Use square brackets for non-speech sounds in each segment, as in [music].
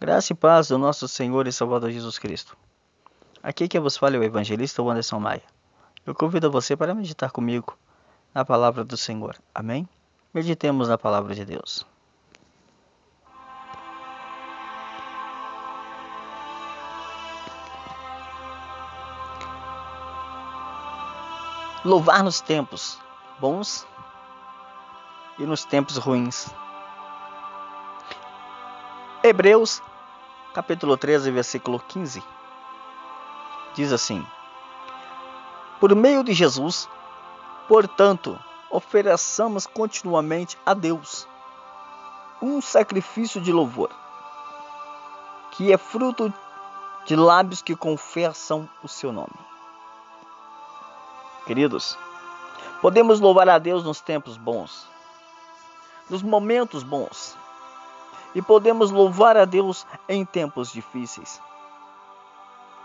Graça e paz do nosso Senhor e Salvador Jesus Cristo. Aqui que vos fala é o evangelista Anderson Maia. Eu convido você para meditar comigo na palavra do Senhor. Amém? Meditemos na palavra de Deus. Louvar nos tempos bons e nos tempos ruins. Hebreus, capítulo 13, versículo 15, diz assim: Por meio de Jesus, portanto, ofereçamos continuamente a Deus um sacrifício de louvor, que é fruto de lábios que confessam o seu nome. Queridos, podemos louvar a Deus nos tempos bons, nos momentos bons, e podemos louvar a Deus em tempos difíceis.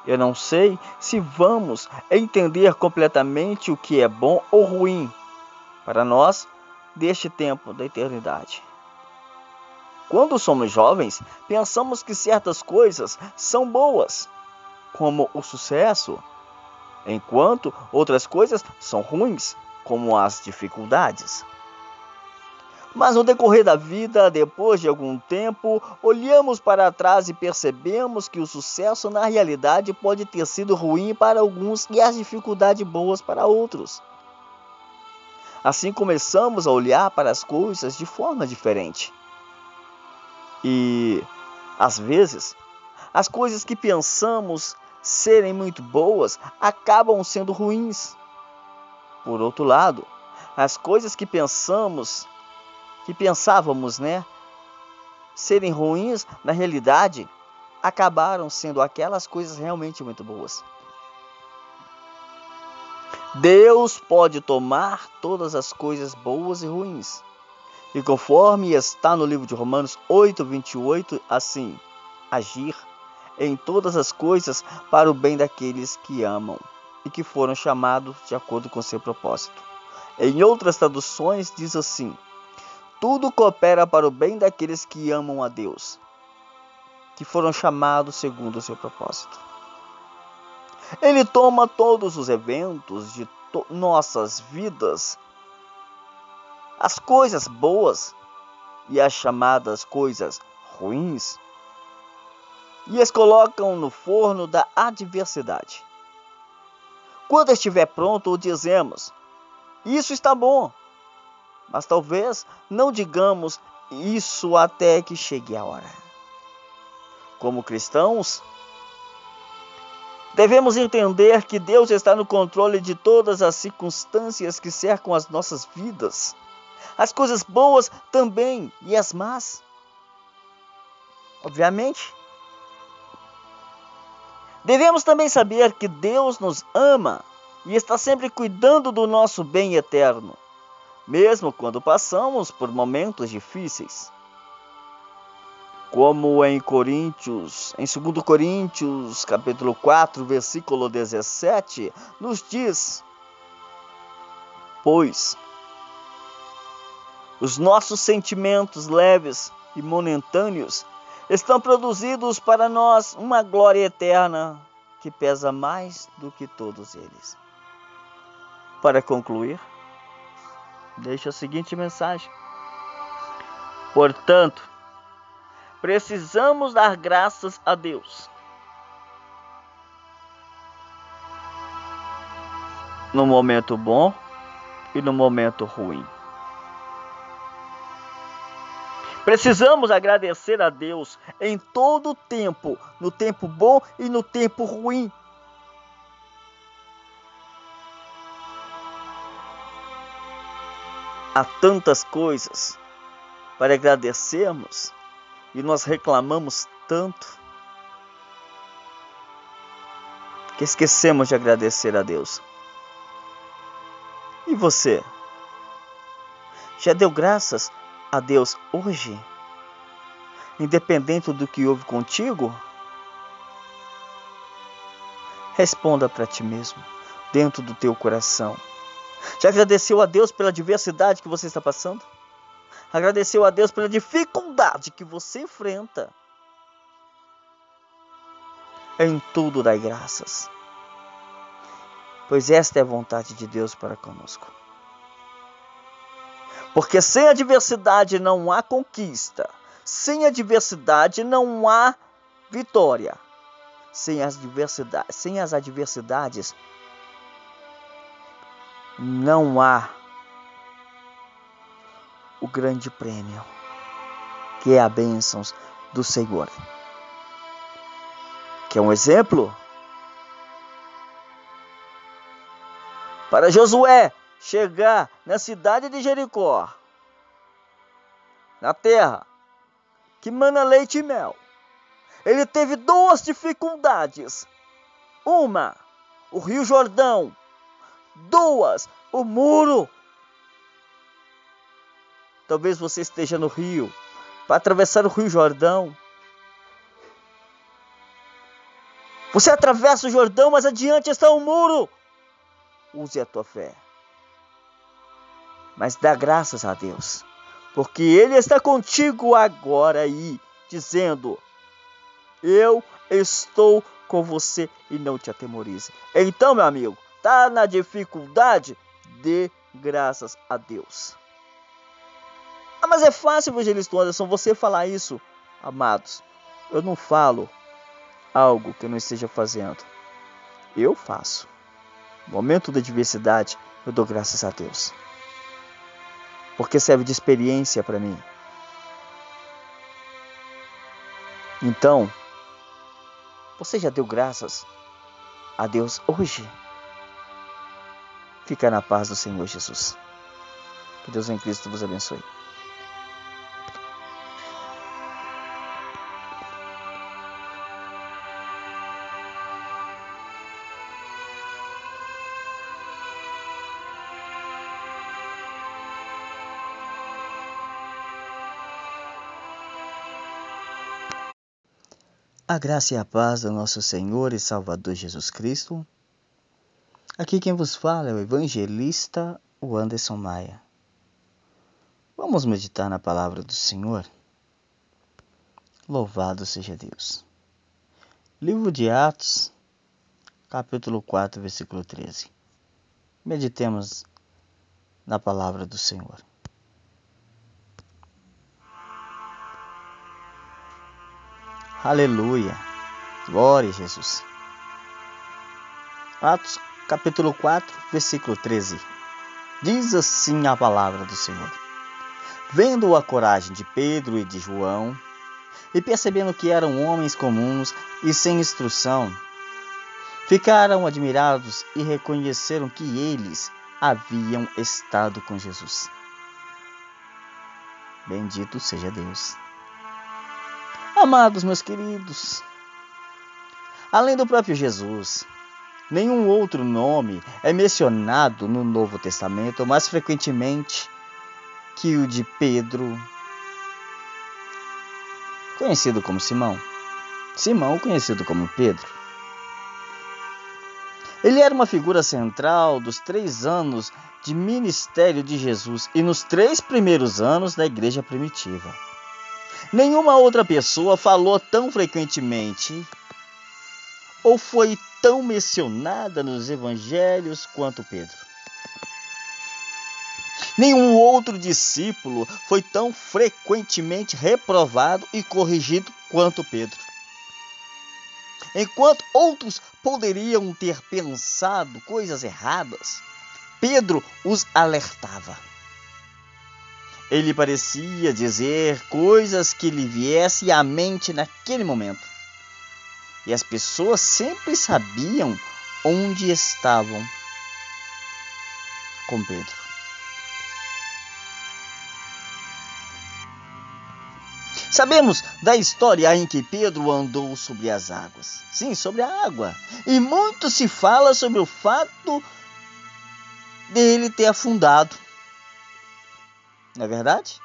Eu não sei se vamos entender completamente o que é bom ou ruim para nós deste tempo da eternidade. Quando somos jovens, pensamos que certas coisas são boas, como o sucesso, enquanto outras coisas são ruins, como as dificuldades. Mas no decorrer da vida, depois de algum tempo, olhamos para trás e percebemos que o sucesso na realidade pode ter sido ruim para alguns e as dificuldades boas para outros. Assim começamos a olhar para as coisas de forma diferente. E, às vezes, as coisas que pensamos serem muito boas acabam sendo ruins. Por outro lado, as coisas que pensamos que pensávamos, né, serem ruins, na realidade, acabaram sendo aquelas coisas realmente muito boas. Deus pode tomar todas as coisas boas e ruins. E conforme está no livro de Romanos 8, 28, assim, agir em todas as coisas para o bem daqueles que amam e que foram chamados de acordo com seu propósito. Em outras traduções diz assim: tudo coopera para o bem daqueles que amam a Deus, que foram chamados segundo o seu propósito. Ele toma todos os eventos de nossas vidas, as coisas boas e as chamadas coisas ruins, e as colocam no forno da adversidade. Quando estiver pronto, dizemos: Isso está bom mas talvez não digamos isso até que chegue a hora. Como cristãos, devemos entender que Deus está no controle de todas as circunstâncias que cercam as nossas vidas, as coisas boas também e as más. Obviamente, devemos também saber que Deus nos ama e está sempre cuidando do nosso bem eterno mesmo quando passamos por momentos difíceis. Como em Coríntios, em 2 Coríntios, capítulo 4, versículo 17, nos diz: Pois os nossos sentimentos leves e momentâneos estão produzidos para nós uma glória eterna que pesa mais do que todos eles. Para concluir, deixa a seguinte mensagem: Portanto, precisamos dar graças a Deus. No momento bom e no momento ruim. Precisamos agradecer a Deus em todo o tempo, no tempo bom e no tempo ruim. Há tantas coisas para agradecermos e nós reclamamos tanto que esquecemos de agradecer a Deus. E você? Já deu graças a Deus hoje? Independente do que houve contigo? Responda para ti mesmo, dentro do teu coração. Já agradeceu a Deus pela diversidade que você está passando? Agradeceu a Deus pela dificuldade que você enfrenta? em tudo dai graças, pois esta é a vontade de Deus para conosco. Porque sem adversidade não há conquista, sem adversidade não há vitória. Sem as, sem as adversidades não há o grande prêmio, que é a bênção do Senhor. Que é um exemplo para Josué chegar na cidade de Jericó, na terra que mana leite e mel. Ele teve duas dificuldades. Uma, o Rio Jordão. Duas, o muro. Talvez você esteja no rio para atravessar o Rio Jordão. Você atravessa o Jordão, mas adiante está o muro. Use a tua fé. Mas dá graças a Deus, porque Ele está contigo agora aí, dizendo: Eu estou com você e não te atemorize. Então, meu amigo, tá na dificuldade? Dê graças a Deus. Ah, mas é fácil, evangelista Anderson, você falar isso. Amados, eu não falo algo que eu não esteja fazendo. Eu faço. No momento da adversidade, eu dou graças a Deus. Porque serve de experiência para mim. Então, você já deu graças a Deus hoje? Fica na paz do Senhor Jesus. Que Deus em Cristo vos abençoe. A graça e a paz do nosso Senhor e Salvador Jesus Cristo. Aqui quem vos fala é o evangelista Anderson Maia. Vamos meditar na palavra do Senhor? Louvado seja Deus. Livro de Atos, capítulo 4, versículo 13. Meditemos na palavra do Senhor. Aleluia. Glória a Jesus. Atos capítulo 4, versículo 13. Diz assim a palavra do Senhor. Vendo a coragem de Pedro e de João, e percebendo que eram homens comuns e sem instrução, ficaram admirados e reconheceram que eles haviam estado com Jesus. Bendito seja Deus. Amados meus queridos, além do próprio Jesus, nenhum outro nome é mencionado no Novo Testamento mais frequentemente que o de Pedro, conhecido como Simão. Simão, conhecido como Pedro. Ele era uma figura central dos três anos de ministério de Jesus e nos três primeiros anos da igreja primitiva. Nenhuma outra pessoa falou tão frequentemente ou foi tão mencionada nos evangelhos quanto Pedro. Nenhum outro discípulo foi tão frequentemente reprovado e corrigido quanto Pedro. Enquanto outros poderiam ter pensado coisas erradas, Pedro os alertava. Ele parecia dizer coisas que lhe viessem à mente naquele momento. E as pessoas sempre sabiam onde estavam com Pedro. Sabemos da história em que Pedro andou sobre as águas. Sim, sobre a água. E muito se fala sobre o fato dele ter afundado não é verdade?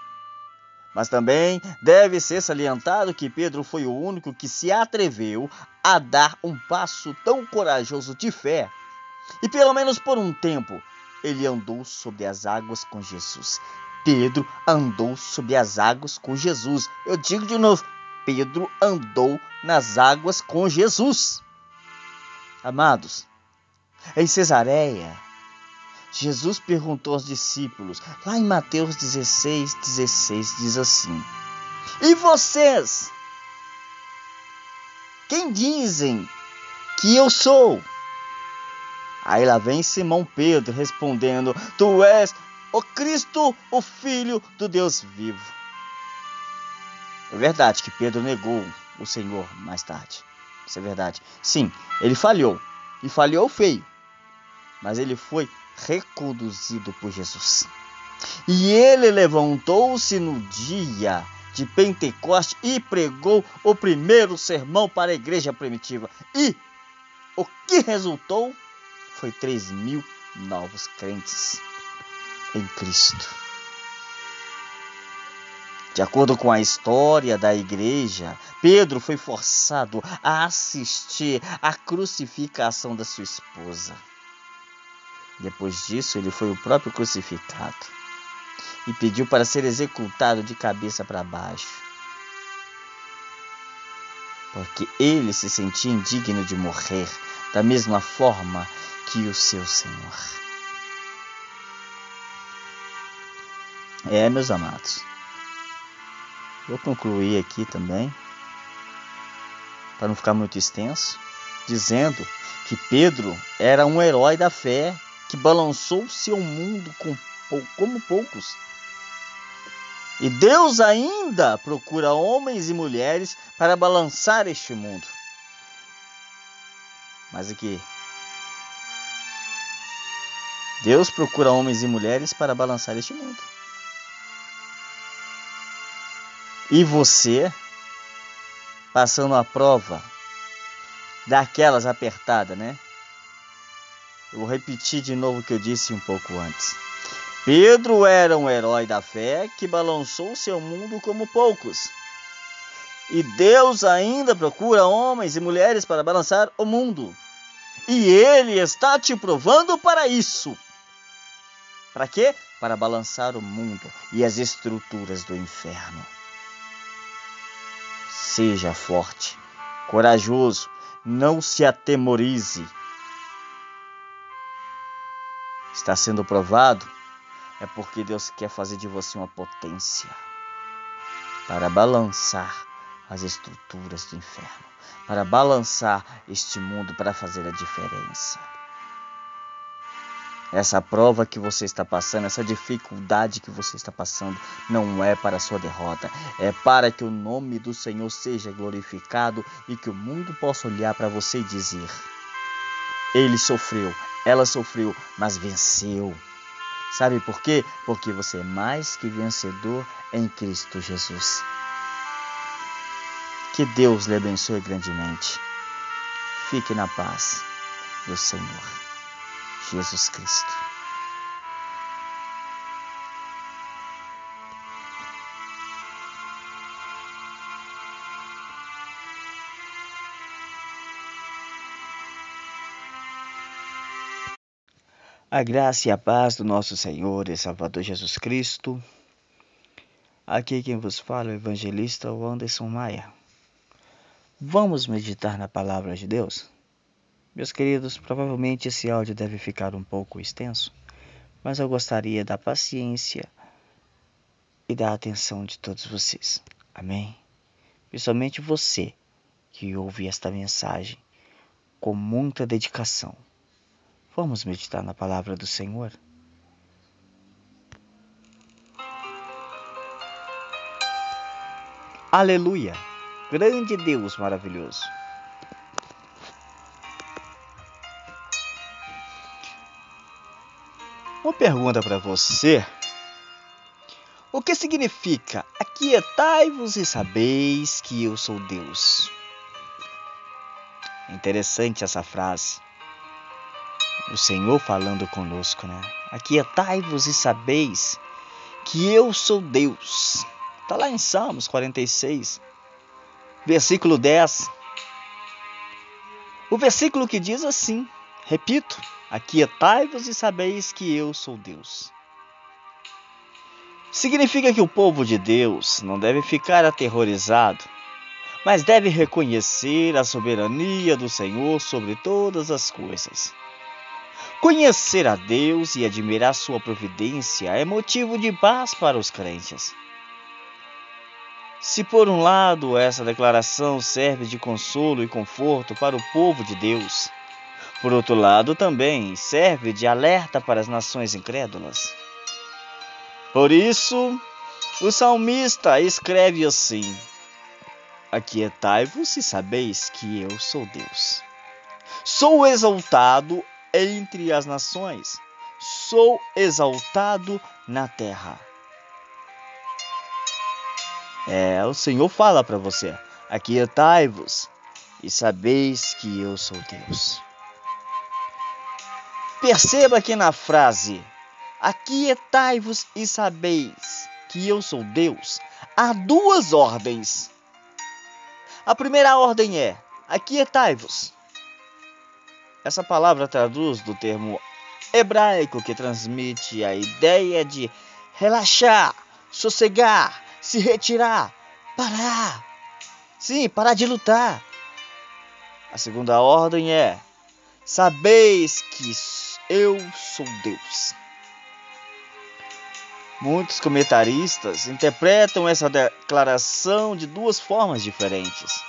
Mas também deve ser salientado que Pedro foi o único que se atreveu a dar um passo tão corajoso de fé. E pelo menos por um tempo, ele andou sobre as águas com Jesus. Pedro andou sobre as águas com Jesus. Eu digo de novo, Pedro andou nas águas com Jesus. Amados, em Cesareia, Jesus perguntou aos discípulos, lá em Mateus 16, 16, diz assim: E vocês? Quem dizem que eu sou? Aí lá vem Simão Pedro respondendo: Tu és o Cristo, o Filho do Deus vivo. É verdade que Pedro negou o Senhor mais tarde. Isso é verdade. Sim, ele falhou. E falhou feio. Mas ele foi reconduzido por Jesus. E ele levantou-se no dia de Pentecoste e pregou o primeiro sermão para a igreja primitiva. E o que resultou foi 3 mil novos crentes em Cristo. De acordo com a história da igreja, Pedro foi forçado a assistir à crucificação da sua esposa. Depois disso, ele foi o próprio crucificado e pediu para ser executado de cabeça para baixo, porque ele se sentia indigno de morrer da mesma forma que o seu Senhor. É, meus amados. Vou concluir aqui também, para não ficar muito extenso, dizendo que Pedro era um herói da fé que balançou seu mundo com, como poucos. E Deus ainda procura homens e mulheres para balançar este mundo. Mas aqui, Deus procura homens e mulheres para balançar este mundo. E você, passando a prova daquelas apertadas, né? Eu vou repetir de novo o que eu disse um pouco antes. Pedro era um herói da fé que balançou seu mundo como poucos. E Deus ainda procura homens e mulheres para balançar o mundo. E Ele está te provando para isso. Para quê? Para balançar o mundo e as estruturas do inferno. Seja forte, corajoso, não se atemorize está sendo provado, é porque Deus quer fazer de você uma potência para balançar as estruturas do inferno, para balançar este mundo, para fazer a diferença. Essa prova que você está passando, essa dificuldade que você está passando, não é para a sua derrota, é para que o nome do Senhor seja glorificado e que o mundo possa olhar para você e dizer: Ele sofreu, ela sofreu, mas venceu. Sabe por quê? Porque você é mais que vencedor em Cristo Jesus. Que Deus lhe abençoe grandemente. Fique na paz do Senhor Jesus Cristo. A graça e a paz do nosso Senhor e Salvador Jesus Cristo. Aqui quem vos fala é o evangelista Anderson Maia. Vamos meditar na palavra de Deus? Meus queridos, provavelmente esse áudio deve ficar um pouco extenso, mas eu gostaria da paciência e da atenção de todos vocês. Amém? Principalmente você que ouve esta mensagem com muita dedicação Vamos meditar na palavra do Senhor? Aleluia! Grande Deus maravilhoso. Uma pergunta para você. O que significa aquietai-vos e sabeis que eu sou Deus? Interessante essa frase o Senhor falando conosco, né? Aquietai-vos e sabeis que eu sou Deus. Está lá em Salmos 46, versículo 10. O versículo que diz assim, repito: Aquietai-vos e sabeis que eu sou Deus. Significa que o povo de Deus não deve ficar aterrorizado mas deve reconhecer a soberania do Senhor sobre todas as coisas. Conhecer a Deus e admirar sua providência é motivo de paz para os crentes. Se por um lado essa declaração serve de consolo e conforto para o povo de Deus, por outro lado também serve de alerta para as nações incrédulas. Por isso, o salmista escreve assim: Aquietai-vos e sabeis que eu sou Deus. Sou exaltado entre as nações, sou exaltado na terra. É, o Senhor fala para você: Aquietai-vos e sabeis que eu sou Deus. Perceba que na frase Aquietai-vos e sabeis que eu sou Deus, há duas ordens. A primeira ordem é: Aquietai-vos. Essa palavra traduz do termo hebraico que transmite a ideia de relaxar, sossegar, se retirar, parar. Sim, parar de lutar. A segunda ordem é: sabeis que eu sou Deus. Muitos comentaristas interpretam essa declaração de duas formas diferentes.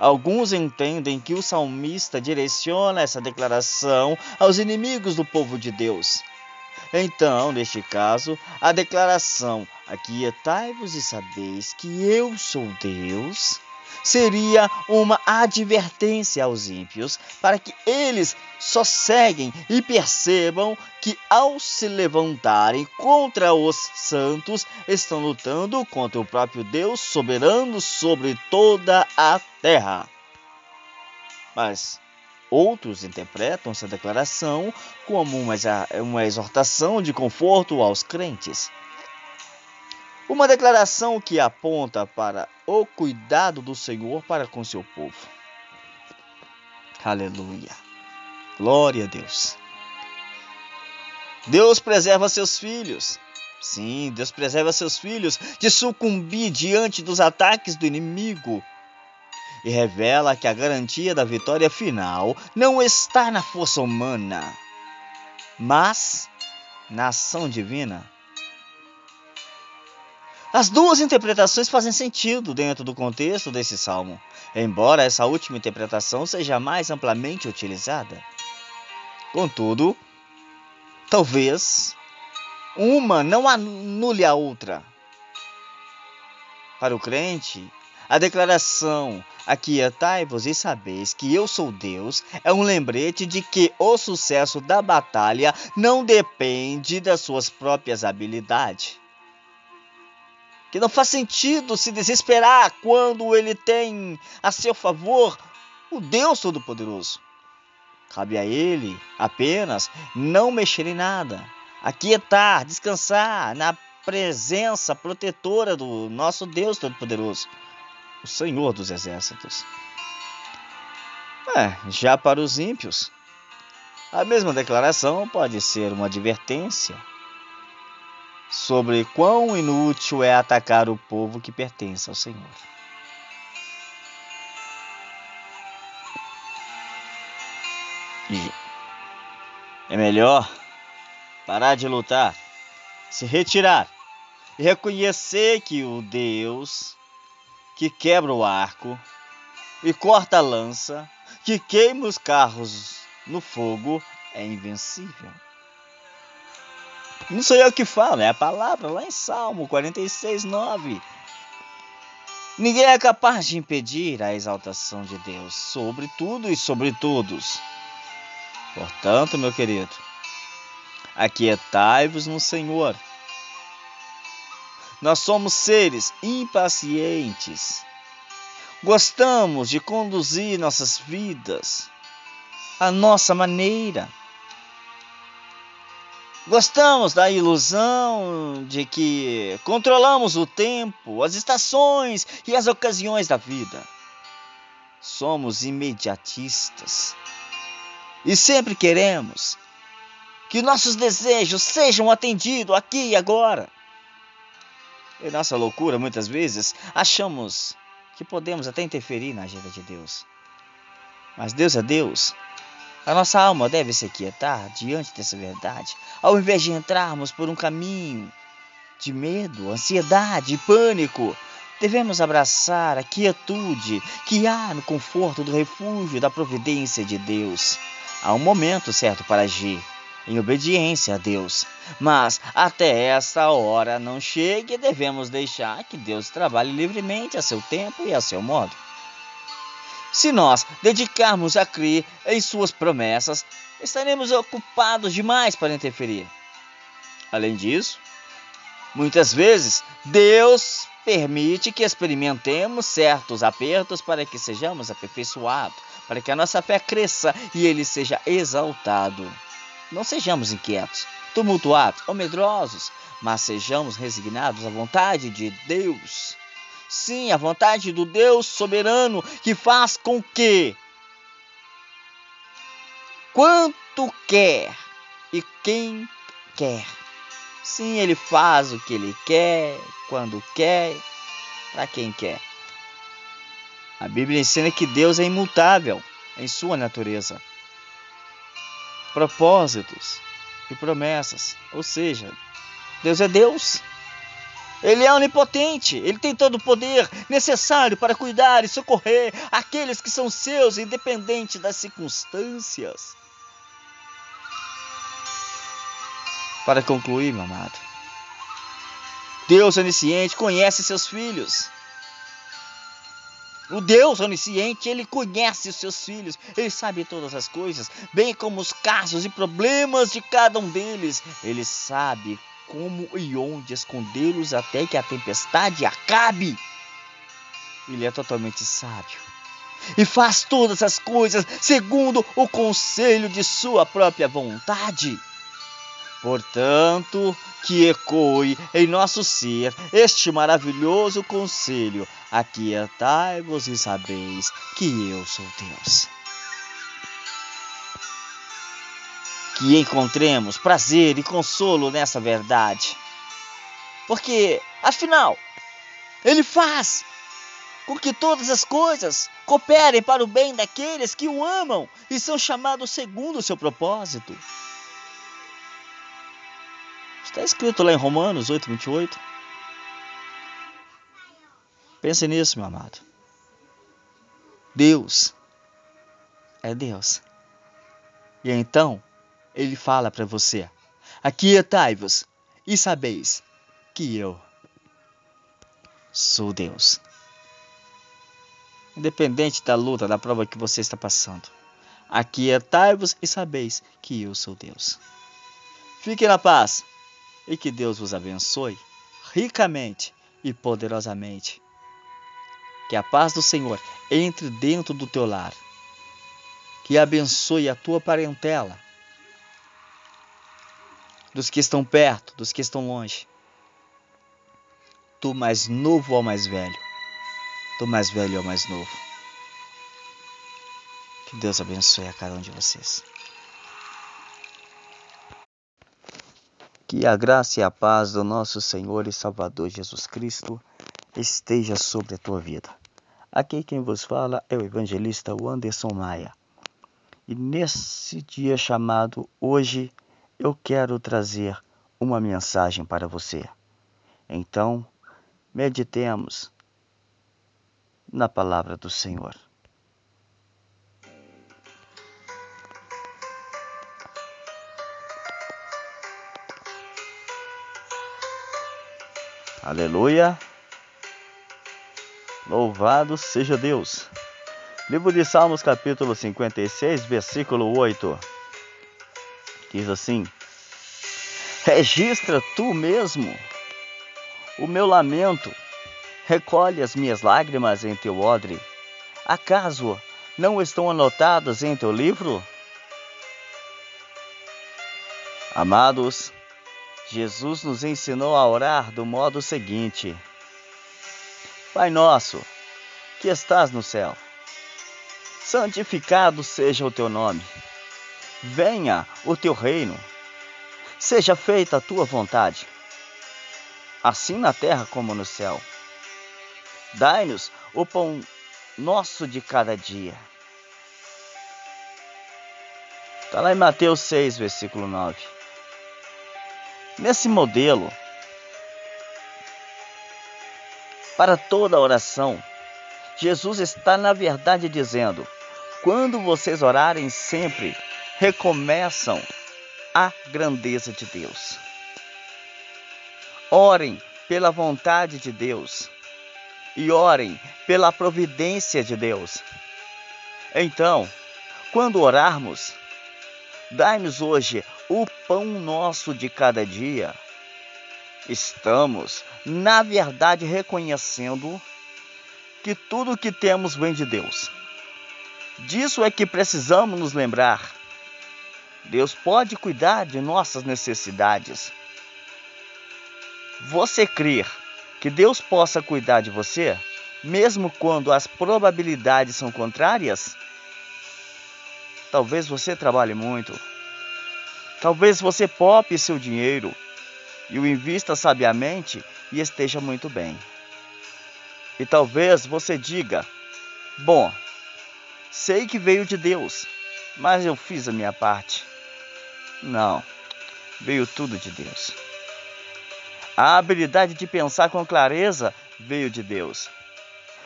Alguns entendem que o salmista direciona essa declaração aos inimigos do povo de Deus, então, neste caso, a declaração Aquietai-vos e sabeis que eu sou Deus seria uma advertência aos ímpios para que eles sosseguem e percebam que ao se levantarem contra os santos estão lutando contra o próprio Deus soberano sobre toda a terra. Mas Outros interpretam essa declaração como uma, uma exortação de conforto aos crentes. Uma declaração que aponta para o cuidado do Senhor para com seu povo. Aleluia. Glória a Deus. Deus preserva seus filhos. Sim, Deus preserva seus filhos de sucumbir diante dos ataques do inimigo e revela que a garantia da vitória final não está na força humana, mas na ação divina. As duas interpretações fazem sentido dentro do contexto desse salmo, embora essa última interpretação seja mais amplamente utilizada. Contudo, talvez uma não anule a outra. Para o crente, a declaração Aquietai-vos e sabeis que eu sou Deus é um lembrete de que o sucesso da batalha não depende das suas próprias habilidades. Que não faz sentido se desesperar quando ele tem a seu favor o Deus Todo-Poderoso. Cabe a ele apenas não mexer em nada, aquietar, descansar na presença protetora do nosso Deus Todo-Poderoso o Senhor dos Exércitos. É, já para os ímpios, a mesma declaração pode ser uma advertência sobre quão inútil é atacar o povo que pertence ao Senhor. É melhor parar de lutar, se retirar e reconhecer que o Deus que quebra o arco e corta a lança, que queima os carros no fogo, é invencível. Não sou eu que falo, é a palavra lá em Salmo 46, 9. Ninguém é capaz de impedir a exaltação de Deus sobre tudo e sobre todos. Portanto, meu querido, aquietai-vos no Senhor nós somos seres impacientes. Gostamos de conduzir nossas vidas à nossa maneira. Gostamos da ilusão de que controlamos o tempo, as estações e as ocasiões da vida. Somos imediatistas e sempre queremos que nossos desejos sejam atendidos aqui e agora. Em nossa loucura, muitas vezes, achamos que podemos até interferir na agenda de Deus. Mas Deus é Deus. A nossa alma deve se quietar diante dessa verdade, ao invés de entrarmos por um caminho de medo, ansiedade e pânico. Devemos abraçar a quietude que há no conforto do refúgio da providência de Deus. Há um momento certo para agir, em obediência a Deus. Mas até essa hora não chegue, devemos deixar que Deus trabalhe livremente a seu tempo e a seu modo. Se nós dedicarmos a crer em Suas promessas, estaremos ocupados demais para interferir. Além disso, muitas vezes Deus permite que experimentemos certos apertos para que sejamos aperfeiçoados, para que a nossa fé cresça e Ele seja exaltado. Não sejamos inquietos, tumultuados ou medrosos, mas sejamos resignados à vontade de Deus. Sim, a vontade do Deus soberano que faz com que quanto quer e quem quer. Sim, ele faz o que ele quer, quando quer, para quem quer. A Bíblia ensina que Deus é imutável em sua natureza. Propósitos e promessas, ou seja, Deus é Deus. Ele é onipotente, ele tem todo o poder necessário para cuidar e socorrer aqueles que são seus, independente das circunstâncias. Para concluir, meu amado, Deus onisciente conhece seus filhos. O Deus onisciente, ele conhece os seus filhos, ele sabe todas as coisas, bem como os casos e problemas de cada um deles. Ele sabe como e onde escondê-los até que a tempestade acabe. Ele é totalmente sábio e faz todas as coisas segundo o conselho de sua própria vontade. Portanto, que ecoe em nosso ser este maravilhoso conselho: aquietai-vos e sabeis que eu sou Deus. Que encontremos prazer e consolo nessa verdade. Porque, afinal, Ele faz com que todas as coisas cooperem para o bem daqueles que o amam e são chamados segundo o seu propósito. Está escrito lá em Romanos 8, 28. Pense nisso, meu amado. Deus é Deus. E então, ele fala para você: Aquietai-vos e sabeis que eu sou Deus. Independente da luta, da prova que você está passando, aquietai-vos e sabeis que eu sou Deus. Fique na paz e que Deus vos abençoe ricamente e poderosamente. Que a paz do Senhor entre dentro do teu lar. Que abençoe a tua parentela dos que estão perto, dos que estão longe. Do mais novo ao mais velho, do mais velho ao mais novo. Que Deus abençoe a cada um de vocês. Que a graça e a paz do nosso Senhor e Salvador Jesus Cristo esteja sobre a tua vida. Aqui quem vos fala é o evangelista Anderson Maia. E nesse dia chamado hoje eu quero trazer uma mensagem para você. Então, meditemos na palavra do Senhor. Aleluia! Louvado seja Deus! Livro de Salmos, capítulo 56, versículo 8 diz assim: Registra tu mesmo o meu lamento, recolhe as minhas lágrimas em teu odre. Acaso não estão anotadas em teu livro? Amados, Jesus nos ensinou a orar do modo seguinte: Pai nosso, que estás no céu, santificado seja o teu nome venha o teu reino, seja feita a tua vontade, assim na terra como no céu. Dai-nos o pão nosso de cada dia. Está lá em Mateus 6, versículo 9. Nesse modelo, para toda oração, Jesus está, na verdade, dizendo: quando vocês orarem sempre, recomeçam a grandeza de Deus. Orem pela vontade de Deus e orem pela providência de Deus. Então, quando orarmos, dai-nos hoje o pão nosso de cada dia. Estamos, na verdade, reconhecendo que tudo o que temos vem de Deus. Disso é que precisamos nos lembrar. Deus pode cuidar de nossas necessidades você crer que Deus possa cuidar de você, mesmo quando as probabilidades são contrárias? Talvez você trabalhe muito. Talvez você pope seu dinheiro e o invista sabiamente e esteja muito bem. E talvez você diga: Bom, sei que veio de Deus, mas eu fiz a minha parte. Não, veio tudo de Deus. A habilidade de pensar com clareza veio de Deus.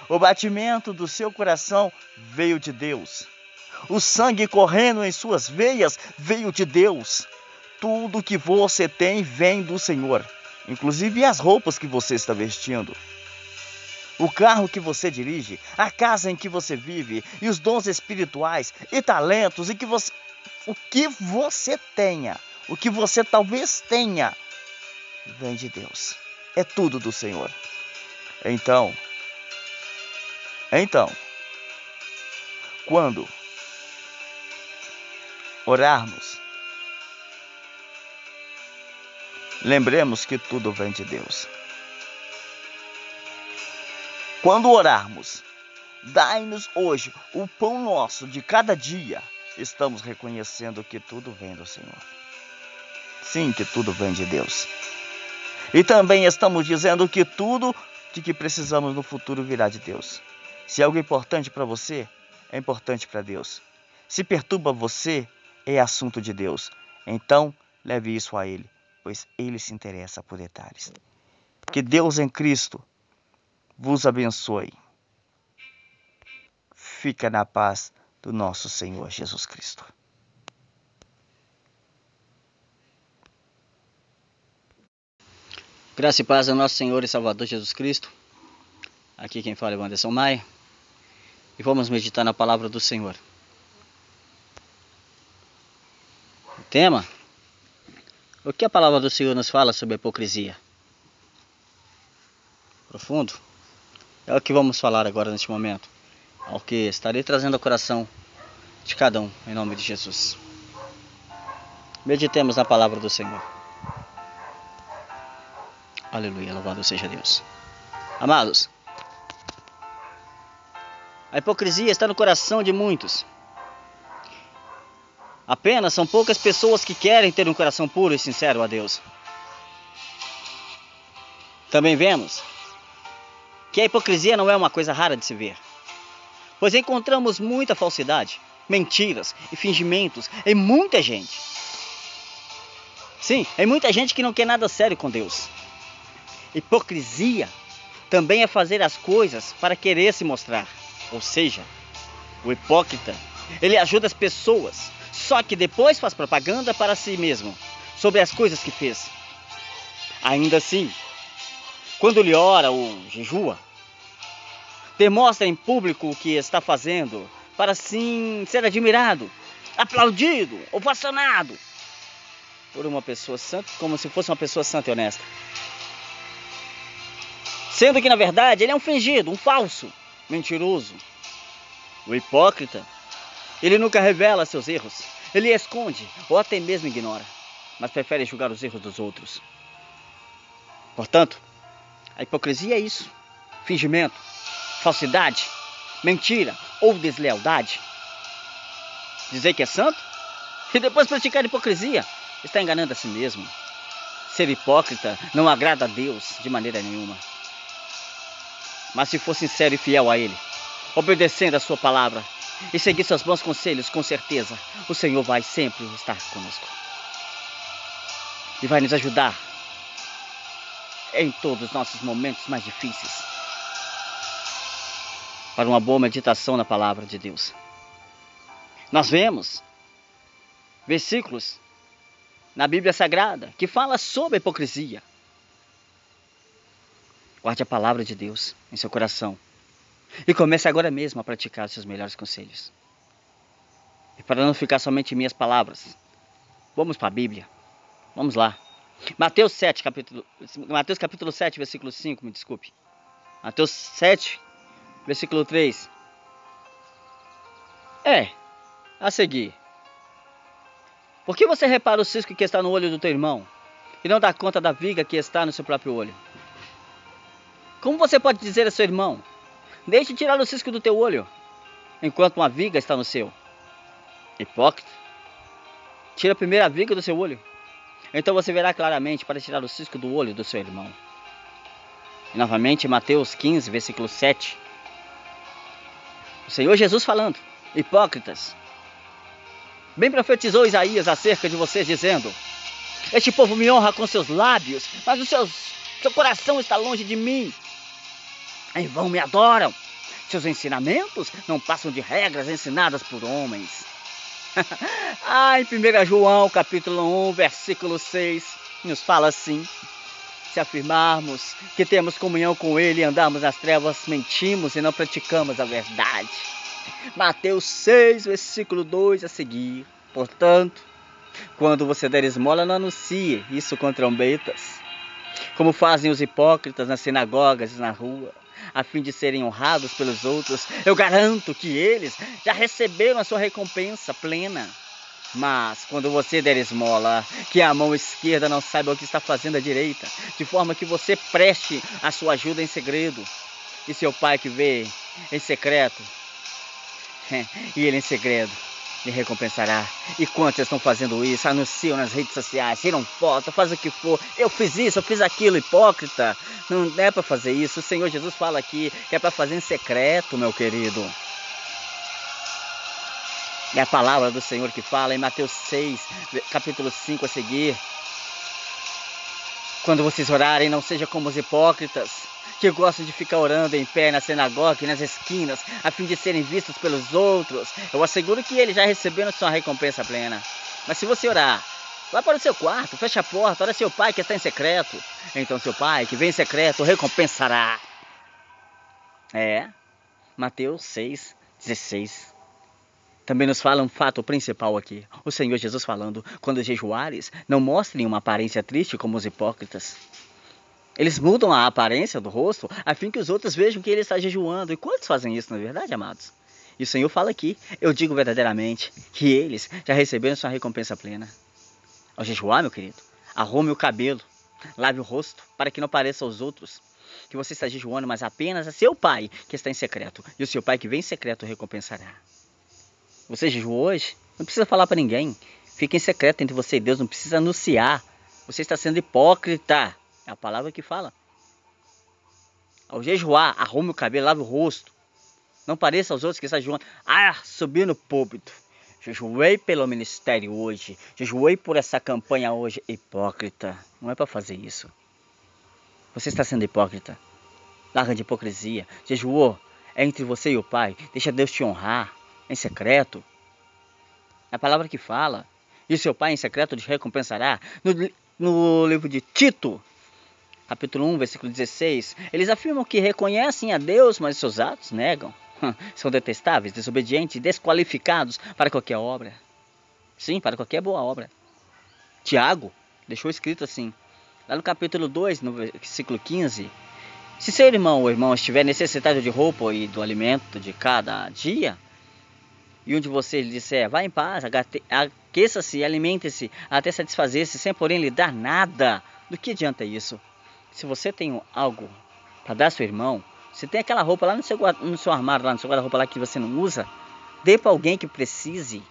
O batimento do seu coração veio de Deus. O sangue correndo em suas veias veio de Deus. Tudo que você tem vem do Senhor, inclusive as roupas que você está vestindo. O carro que você dirige, a casa em que você vive e os dons espirituais e talentos e que você o que você tenha, o que você talvez tenha, vem de Deus. É tudo do Senhor. Então, então, quando orarmos, lembremos que tudo vem de Deus. Quando orarmos, dai-nos hoje o pão nosso de cada dia. Estamos reconhecendo que tudo vem do Senhor. Sim, que tudo vem de Deus. E também estamos dizendo que tudo de que precisamos no futuro virá de Deus. Se é algo importante para você, é importante para Deus. Se perturba você, é assunto de Deus. Então, leve isso a Ele, pois Ele se interessa por detalhes. Que Deus em Cristo vos abençoe. Fica na paz do nosso Senhor Jesus Cristo. Graça e paz ao nosso Senhor e Salvador Jesus Cristo. Aqui quem fala é Wanderson Maia. E vamos meditar na palavra do Senhor. O tema: O que a palavra do Senhor nos fala sobre a hipocrisia? Profundo? É o que vamos falar agora neste momento. Ao que estarei trazendo ao coração de cada um, em nome de Jesus. Meditemos na palavra do Senhor. Aleluia, louvado seja Deus. Amados, a hipocrisia está no coração de muitos. Apenas são poucas pessoas que querem ter um coração puro e sincero a Deus. Também vemos que a hipocrisia não é uma coisa rara de se ver, pois encontramos muita falsidade, mentiras e fingimentos em muita gente. Sim, em muita gente que não quer nada sério com Deus. Hipocrisia também é fazer as coisas para querer se mostrar. Ou seja, o hipócrita, ele ajuda as pessoas, só que depois faz propaganda para si mesmo sobre as coisas que fez. Ainda assim, quando ele ora ou jejua, demonstra em público o que está fazendo para assim ser admirado, aplaudido, ovacionado por uma pessoa santa, como se fosse uma pessoa santa e honesta. Sendo que na verdade ele é um fingido, um falso, mentiroso. O hipócrita, ele nunca revela seus erros, ele esconde ou até mesmo ignora, mas prefere julgar os erros dos outros. Portanto, a hipocrisia é isso: fingimento, falsidade, mentira ou deslealdade. Dizer que é santo e depois praticar hipocrisia está enganando a si mesmo. Ser hipócrita não agrada a Deus de maneira nenhuma. Mas se for sincero e fiel a Ele, obedecendo a Sua palavra e seguir seus bons conselhos, com certeza o Senhor vai sempre estar conosco e vai nos ajudar em todos os nossos momentos mais difíceis para uma boa meditação na palavra de Deus. Nós vemos versículos na Bíblia Sagrada que fala sobre a hipocrisia. Guarde a palavra de Deus em seu coração e comece agora mesmo a praticar os seus melhores conselhos. E para não ficar somente em minhas palavras, vamos para a Bíblia. Vamos lá. Mateus 7, capítulo, Mateus capítulo 7, versículo 5, me desculpe. Mateus 7, versículo 3. É, a seguir. Por que você repara o cisco que está no olho do teu irmão e não dá conta da viga que está no seu próprio olho? Como você pode dizer a seu irmão: Deixe tirar o cisco do teu olho, enquanto uma viga está no seu? Hipócrita, tira a primeira viga do seu olho, então você verá claramente para tirar o cisco do olho do seu irmão. E novamente, Mateus 15, versículo 7. O Senhor Jesus falando: Hipócritas, Bem profetizou Isaías acerca de vocês, dizendo: Este povo me honra com seus lábios, mas o seu, seu coração está longe de mim. Em vão me adoram. Seus ensinamentos não passam de regras ensinadas por homens. ah, em 1 João, capítulo 1, versículo 6, nos fala assim: Se afirmarmos que temos comunhão com Ele e andamos nas trevas, mentimos e não praticamos a verdade. Mateus 6, versículo 2 a seguir. Portanto, quando você der esmola, não anuncie isso com trombetas, como fazem os hipócritas nas sinagogas e na rua, a fim de serem honrados pelos outros. Eu garanto que eles já receberam a sua recompensa plena. Mas quando você der esmola, que a mão esquerda não saiba o que está fazendo a direita, de forma que você preste a sua ajuda em segredo. E seu pai que vê em secreto [laughs] e ele em segredo me recompensará. E quantos estão fazendo isso? Anunciam nas redes sociais, tiram foto, fazem o que for. Eu fiz isso, eu fiz aquilo, hipócrita. Não é para fazer isso. O Senhor Jesus fala aqui que é para fazer em secreto, meu querido. É a palavra do Senhor que fala em Mateus 6, capítulo 5 a seguir. Quando vocês orarem, não seja como os hipócritas que gostam de ficar orando em pé na sinagoga e nas esquinas, a fim de serem vistos pelos outros. Eu asseguro que eles já receberam sua recompensa plena. Mas se você orar, vá para o seu quarto, feche a porta, ora seu pai que está em secreto. Então seu pai que vem em secreto recompensará. É, Mateus 6, 16. Também nos fala um fato principal aqui. O Senhor Jesus falando: quando jejuares, não mostrem uma aparência triste como os hipócritas. Eles mudam a aparência do rosto a fim que os outros vejam que ele está jejuando. E quantos fazem isso, na é verdade, amados? E o Senhor fala aqui: eu digo verdadeiramente que eles já receberam sua recompensa plena. Ao jejuar, meu querido, arrume o cabelo, lave o rosto, para que não pareça aos outros que você está jejuando, mas apenas a seu pai que está em secreto. E o seu pai que vem em secreto recompensará. Você jejuou hoje? Não precisa falar para ninguém. Fique em secreto entre você e Deus, não precisa anunciar. Você está sendo hipócrita. É a palavra que fala. Ao jejuar, arrume o cabelo, lave o rosto. Não pareça aos outros que está jejuando. Ah, subi no púlpito. Jejuei pelo ministério hoje. Jejuei por essa campanha hoje. Hipócrita. Não é para fazer isso. Você está sendo hipócrita. Larga de hipocrisia. Jejuou. É entre você e o Pai. Deixa Deus te honrar em secreto. A palavra que fala. E seu pai em secreto te recompensará. No, no livro de Tito, capítulo 1, versículo 16, eles afirmam que reconhecem a Deus, mas seus atos negam. São detestáveis, desobedientes, desqualificados para qualquer obra. Sim, para qualquer boa obra. Tiago deixou escrito assim, lá no capítulo 2, no versículo 15: Se seu irmão ou irmão estiver necessitado de roupa e do alimento de cada dia, e um de vocês disser, vá em paz, aqueça-se alimente-se até satisfazer-se, sem porém lhe dar nada, do que adianta isso? Se você tem algo para dar ao seu irmão, se tem aquela roupa lá no seu, no seu armário, lá no seu guarda-roupa lá que você não usa, dê para alguém que precise.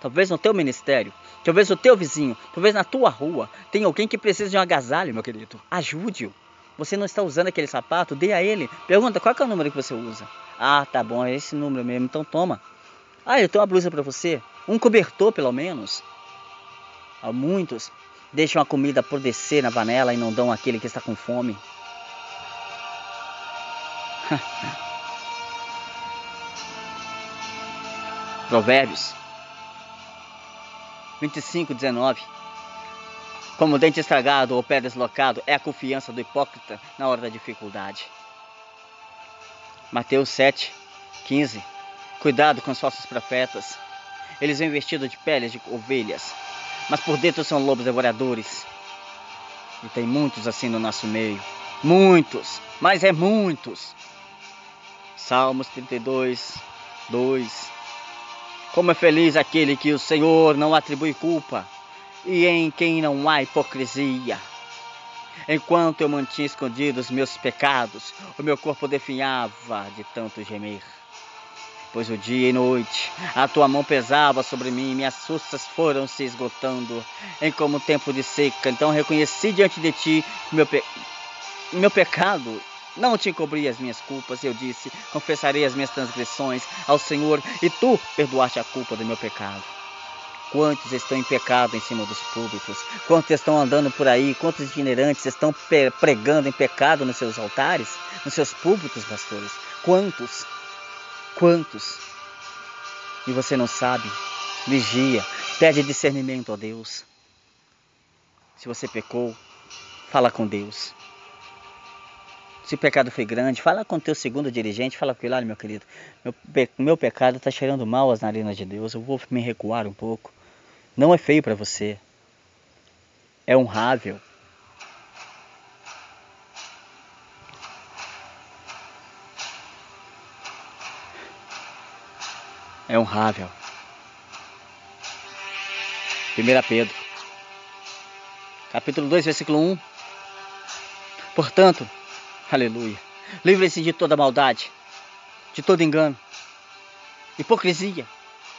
Talvez no teu ministério, talvez no teu vizinho, talvez na tua rua, tem alguém que precisa de um agasalho, meu querido. Ajude-o. Você não está usando aquele sapato? Dê a ele. Pergunta qual é o número que você usa. Ah, tá bom, é esse número mesmo, então toma. Ah, eu tenho uma blusa para você. Um cobertor, pelo menos. Há muitos deixam a comida apodrecer na panela e não dão aquele que está com fome. [laughs] Provérbios 25, 19. Como dente estragado ou pé deslocado é a confiança do hipócrita na hora da dificuldade. Mateus 7, 15. Cuidado com os falsos profetas. Eles vêm vestidos de peles de ovelhas, mas por dentro são lobos devoradores. E tem muitos assim no nosso meio. Muitos, mas é muitos. Salmos 32, 2. Como é feliz aquele que o Senhor não atribui culpa e em quem não há hipocrisia. Enquanto eu mantinha escondidos meus pecados, o meu corpo definhava de tanto gemer. Pois o dia e noite a tua mão pesava sobre mim, minhas forças foram se esgotando, em como tempo de seca. Então reconheci diante de ti meu, pe... meu pecado não te encobri as minhas culpas, eu disse, confessarei as minhas transgressões ao Senhor, e tu perdoaste a culpa do meu pecado. Quantos estão em pecado em cima dos públicos? Quantos estão andando por aí? Quantos itinerantes estão pregando em pecado nos seus altares? Nos seus públicos, pastores? Quantos? Quantos? E você não sabe? Vigia, pede discernimento a Deus. Se você pecou, fala com Deus. Se o pecado foi grande, fala com o teu segundo dirigente, fala com ele, olha meu querido, meu, meu pecado está cheirando mal às narinas de Deus, eu vou me recuar um pouco. Não é feio para você. É honrável. É honrável. 1 Pedro, capítulo 2, versículo 1. Portanto, Aleluia. Livre-se de toda maldade, de todo engano, hipocrisia,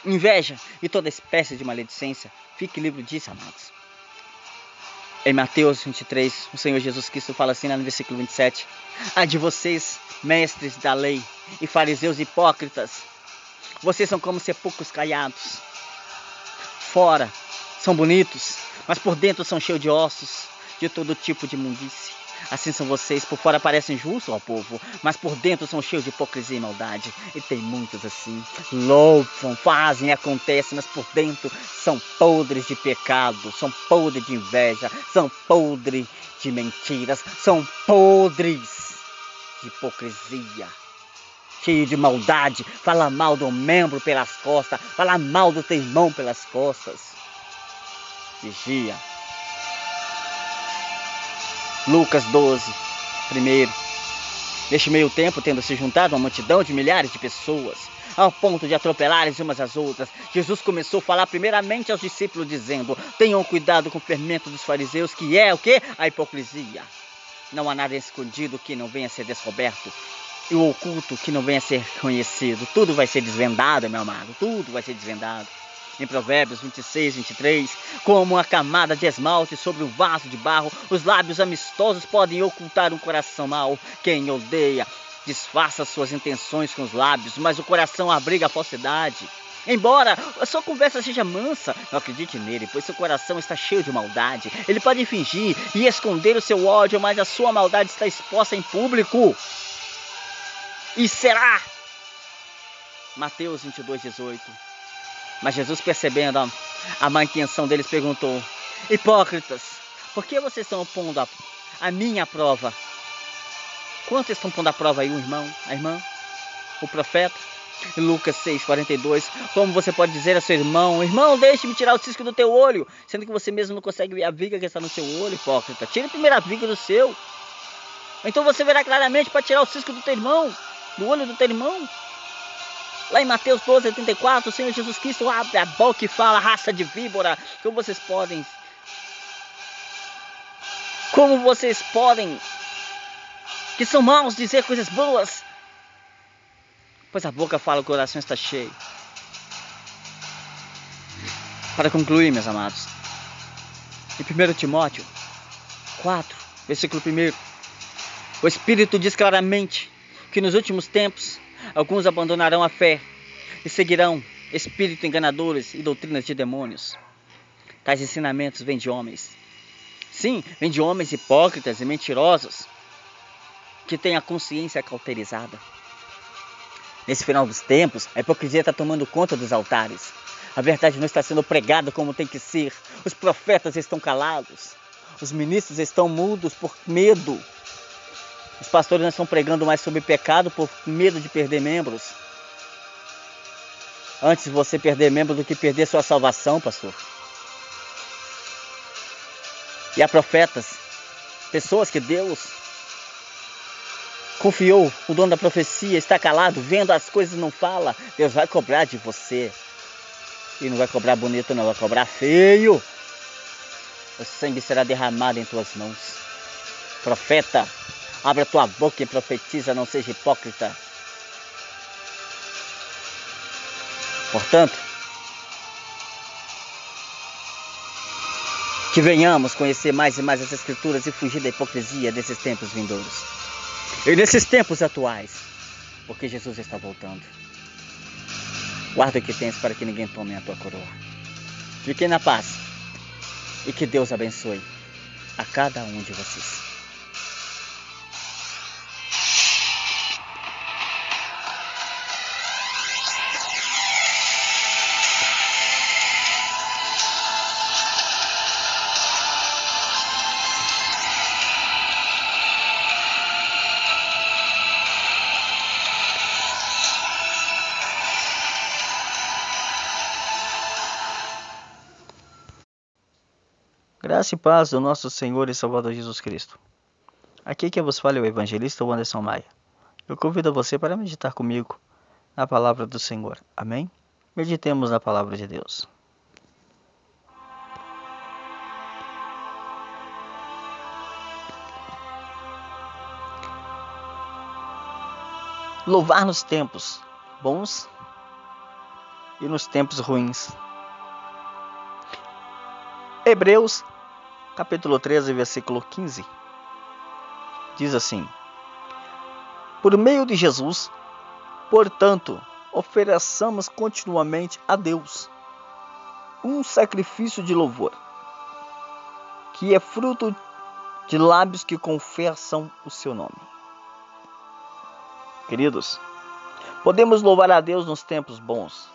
inveja e toda espécie de maledicência. Fique livre disso, amados. Em Mateus 23, o Senhor Jesus Cristo fala assim lá no versículo 27. Ai de vocês, mestres da lei e fariseus hipócritas, vocês são como sepulcros caiados. Fora são bonitos, mas por dentro são cheios de ossos, de todo tipo de imundície. Assim são vocês, por fora parecem justos ao povo, mas por dentro são cheios de hipocrisia e maldade. E tem muitos assim. Louvam, fazem, acontecem, mas por dentro são podres de pecado, são podres de inveja, são podres de mentiras, são podres de hipocrisia. Cheio de maldade, fala mal do membro pelas costas, fala mal do teu irmão pelas costas. Vigia. Lucas 12, primeiro. Neste meio tempo, tendo se juntado uma multidão de milhares de pessoas, ao ponto de atropelarem umas às outras, Jesus começou a falar primeiramente aos discípulos, dizendo: Tenham cuidado com o fermento dos fariseus, que é o que? A hipocrisia. Não há nada escondido que não venha a ser descoberto, e o oculto que não venha a ser conhecido. Tudo vai ser desvendado, meu amado, tudo vai ser desvendado em Provérbios 26, 23, como uma camada de esmalte sobre um vaso de barro, os lábios amistosos podem ocultar um coração mau. Quem odeia disfarça suas intenções com os lábios, mas o coração abriga a falsidade. Embora a sua conversa seja mansa, não acredite nele, pois seu coração está cheio de maldade. Ele pode fingir e esconder o seu ódio, mas a sua maldade está exposta em público. E será? Mateus 22, 18. Mas Jesus, percebendo a, a má intenção deles, perguntou: Hipócritas, por que vocês estão pondo a, a minha prova? Quantos estão pondo a prova aí, o irmão, a irmã, o profeta? Lucas 6, 42. Como você pode dizer a seu irmão: Irmão, deixe-me tirar o cisco do teu olho, sendo que você mesmo não consegue ver a viga que está no seu olho, hipócrita. Tire a primeira viga do seu. Então você verá claramente para tirar o cisco do teu irmão, do olho do teu irmão. Lá em Mateus 12, 84, o Senhor Jesus Cristo abre a boca e fala, raça de víbora, como vocês podem... Como vocês podem... Que são maus dizer coisas boas. Pois a boca fala, o coração está cheio. Para concluir, meus amados. Em 1 Timóteo 4, versículo 1. O Espírito diz claramente que nos últimos tempos alguns abandonarão a fé e seguirão espíritos enganadores e doutrinas de demônios. Tais ensinamentos vêm de homens. Sim, vêm de homens hipócritas e mentirosos que têm a consciência cauterizada. Nesse final dos tempos, a hipocrisia está tomando conta dos altares. A verdade não está sendo pregada como tem que ser. Os profetas estão calados. Os ministros estão mudos por medo. Os pastores não estão pregando mais sobre pecado por medo de perder membros. Antes você perder membros do que perder sua salvação, pastor. E há profetas, pessoas que Deus confiou, o dono da profecia está calado, vendo as coisas não fala. Deus vai cobrar de você. E não vai cobrar bonito, não, vai cobrar feio. O sangue será derramado em tuas mãos. Profeta, abre a tua boca e profetiza, não seja hipócrita. Portanto, que venhamos conhecer mais e mais as Escrituras e fugir da hipocrisia desses tempos vindouros. E nesses tempos atuais, porque Jesus está voltando. Guarda o que tens para que ninguém tome a tua coroa. Fiquem na paz e que Deus abençoe a cada um de vocês. Graça e paz do nosso Senhor e Salvador Jesus Cristo. Aqui que vos fala é o evangelista Anderson Maia. Eu convido você para meditar comigo na palavra do Senhor. Amém? Meditemos na palavra de Deus. Louvar nos tempos bons e nos tempos ruins. Hebreus capítulo 13, versículo 15, diz assim: Por meio de Jesus, portanto, ofereçamos continuamente a Deus um sacrifício de louvor, que é fruto de lábios que confessam o seu nome. Queridos, podemos louvar a Deus nos tempos bons,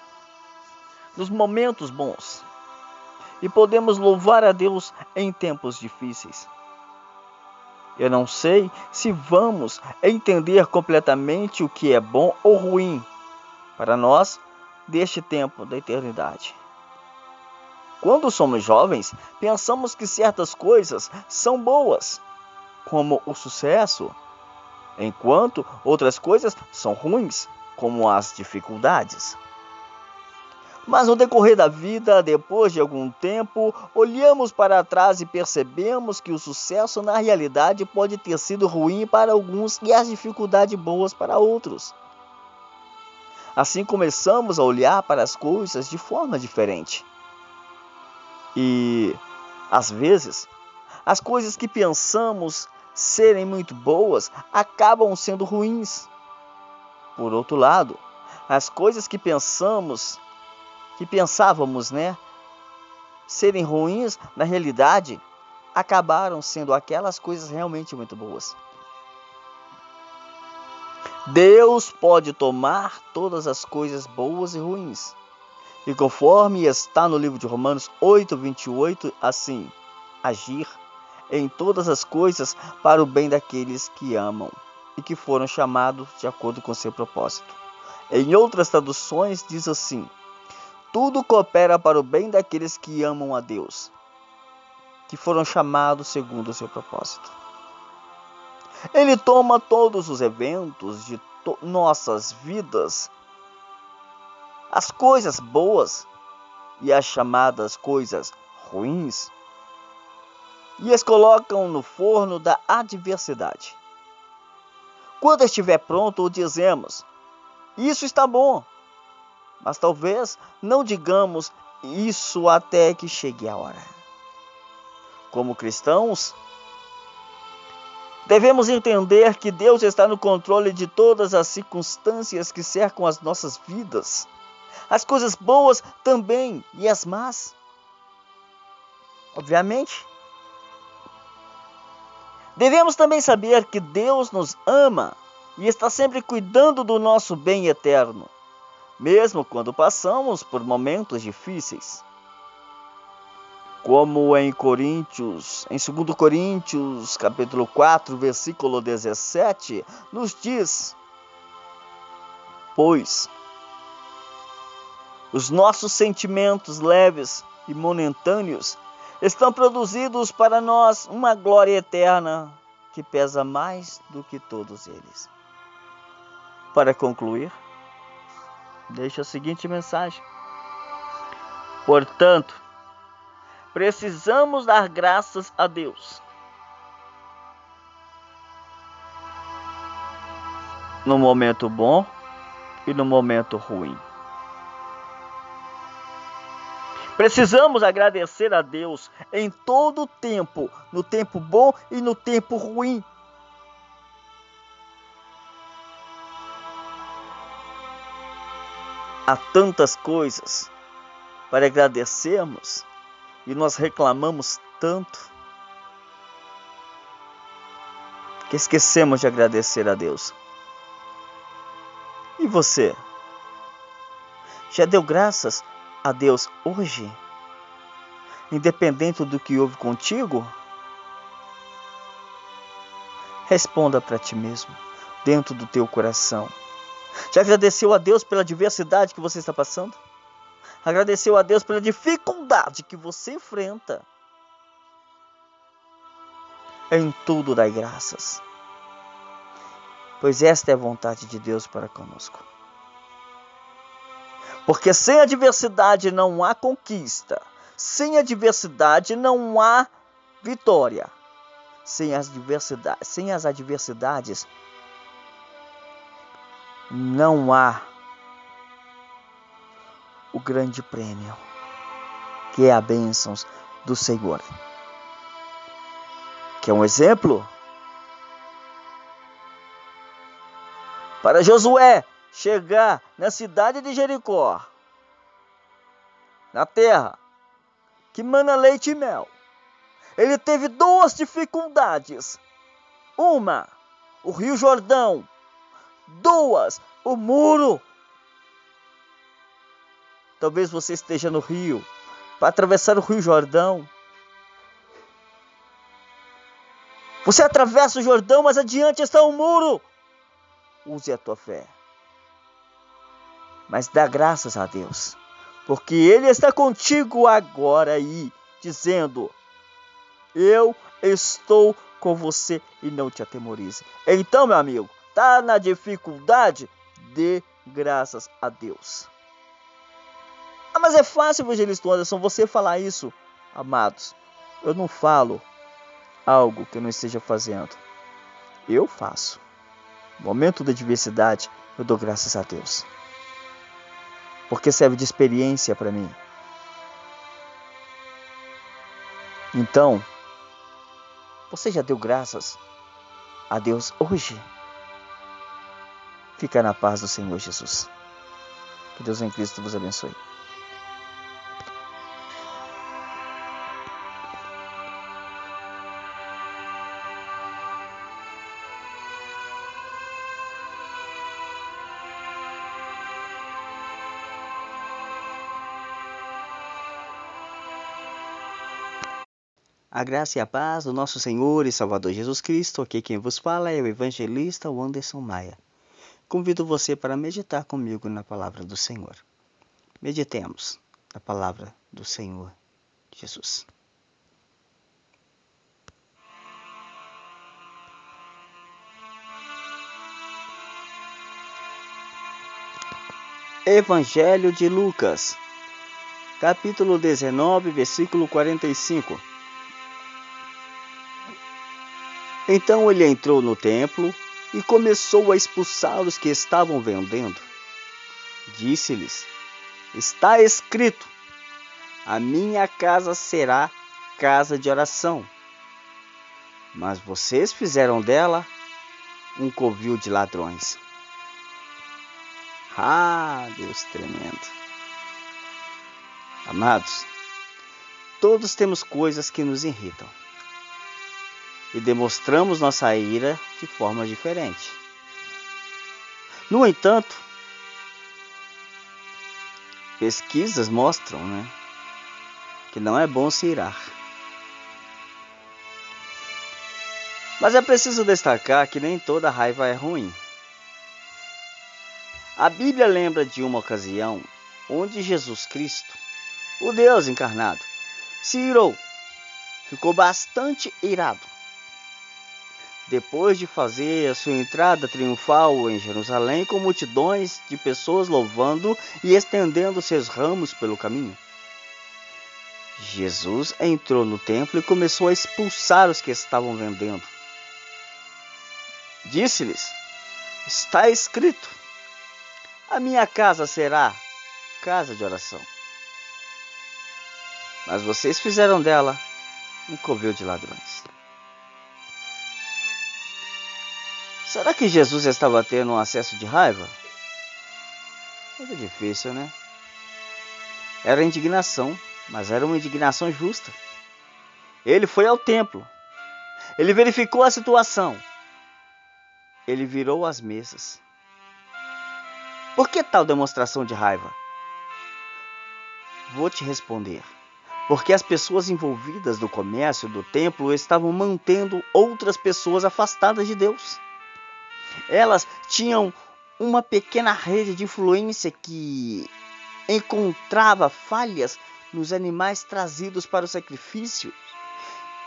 nos momentos bons, e podemos louvar a Deus em tempos difíceis. Eu não sei se vamos entender completamente o que é bom ou ruim para nós deste tempo da eternidade. Quando somos jovens, pensamos que certas coisas são boas, como o sucesso, enquanto outras coisas são ruins, como as dificuldades. Mas no decorrer da vida, depois de algum tempo, olhamos para trás e percebemos que o sucesso na realidade pode ter sido ruim para alguns e as dificuldades boas para outros. Assim começamos a olhar para as coisas de forma diferente. E, às vezes, as coisas que pensamos serem muito boas acabam sendo ruins. Por outro lado, as coisas que pensamos que pensávamos, né, serem ruins, na realidade, acabaram sendo aquelas coisas realmente muito boas. Deus pode tomar todas as coisas boas e ruins. E conforme está no livro de Romanos 8, 28, assim, agir em todas as coisas para o bem daqueles que amam e que foram chamados de acordo com seu propósito. Em outras traduções diz assim: tudo coopera para o bem daqueles que amam a Deus, que foram chamados segundo o seu propósito. Ele toma todos os eventos de nossas vidas, as coisas boas e as chamadas coisas ruins, e as colocam no forno da adversidade. Quando estiver pronto, dizemos: Isso está bom mas talvez não digamos isso até que chegue a hora. Como cristãos, Devemos entender que Deus está no controle de todas as circunstâncias que cercam as nossas vidas. As coisas boas também e as más. Obviamente. Devemos também saber que Deus nos ama e está sempre cuidando do nosso bem eterno, mesmo quando passamos por momentos difíceis como em Coríntios, em 2 Coríntios, capítulo 4, versículo 17, nos diz: Pois os nossos sentimentos leves e momentâneos estão produzidos para nós uma glória eterna que pesa mais do que todos eles. Para concluir, deixa a seguinte mensagem. Portanto, Precisamos dar graças a Deus. No momento bom e no momento ruim. Precisamos agradecer a Deus em todo o tempo, no tempo bom e no tempo ruim. Há tantas coisas para agradecermos e nós reclamamos tanto que esquecemos de agradecer a Deus. E você? Já deu graças a Deus hoje? Independente do que houve contigo? Responda para ti mesmo, dentro do teu coração. Já agradeceu a Deus pela diversidade que você está passando? Agradeceu a Deus pela dificuldade que você enfrenta. Em tudo dai graças. Pois esta é a vontade de Deus para conosco. Porque sem adversidade não há conquista. Sem adversidade não há vitória. Sem as, sem as adversidades não há o grande prêmio, que é a bênçãos do Senhor. Que é um exemplo para Josué chegar na cidade de Jericó, na terra que mana leite e mel. Ele teve duas dificuldades. Uma, o Rio Jordão. Duas, o muro Talvez você esteja no rio, para atravessar o Rio Jordão. Você atravessa o Jordão, mas adiante está um muro. Use a tua fé. Mas dá graças a Deus, porque Ele está contigo agora aí, dizendo: Eu estou com você e não te atemorize. Então, meu amigo, tá na dificuldade? Dê graças a Deus. Ah, mas é fácil, evangelista Anderson, você falar isso. Amados, eu não falo algo que eu não esteja fazendo. Eu faço. No momento da adversidade, eu dou graças a Deus. Porque serve de experiência para mim. Então, você já deu graças a Deus hoje? Fica na paz do Senhor Jesus. Que Deus em Cristo vos abençoe. A graça e a paz do nosso Senhor e Salvador Jesus Cristo. Aqui quem vos fala é o evangelista Anderson Maia. Convido você para meditar comigo na palavra do Senhor. Meditemos na palavra do Senhor Jesus. Evangelho de Lucas, capítulo 19, versículo 45. Então ele entrou no templo e começou a expulsar os que estavam vendendo. Disse-lhes: Está escrito: A minha casa será casa de oração. mas vocês fizeram dela um covil de ladrões. Ah, Deus tremendo. Amados, todos temos coisas que nos irritam e demonstramos nossa ira de forma diferente. No entanto, pesquisas mostram né, que não é bom se irar. Mas é preciso destacar que nem toda raiva é ruim. A Bíblia lembra de uma ocasião onde Jesus Cristo, o Deus encarnado, se irou, ficou bastante irado. Depois de fazer a sua entrada triunfal em Jerusalém com multidões de pessoas louvando e estendendo seus ramos pelo caminho, Jesus entrou no templo e começou a expulsar os que estavam vendendo Disse-lhes: Está escrito: A minha casa será casa de oração. Mas vocês fizeram dela um covil de ladrões. Será que Jesus estava tendo um acesso de raiva? Muito difícil, né? Era indignação, mas era uma indignação justa. Ele foi ao templo. Ele verificou a situação ele virou as mesas. Por que tal demonstração de raiva? Vou te responder. Porque as pessoas envolvidas no comércio do templo estavam mantendo outras pessoas afastadas de Deus. Elas tinham uma pequena rede de influência que encontrava falhas nos animais trazidos para o sacrifício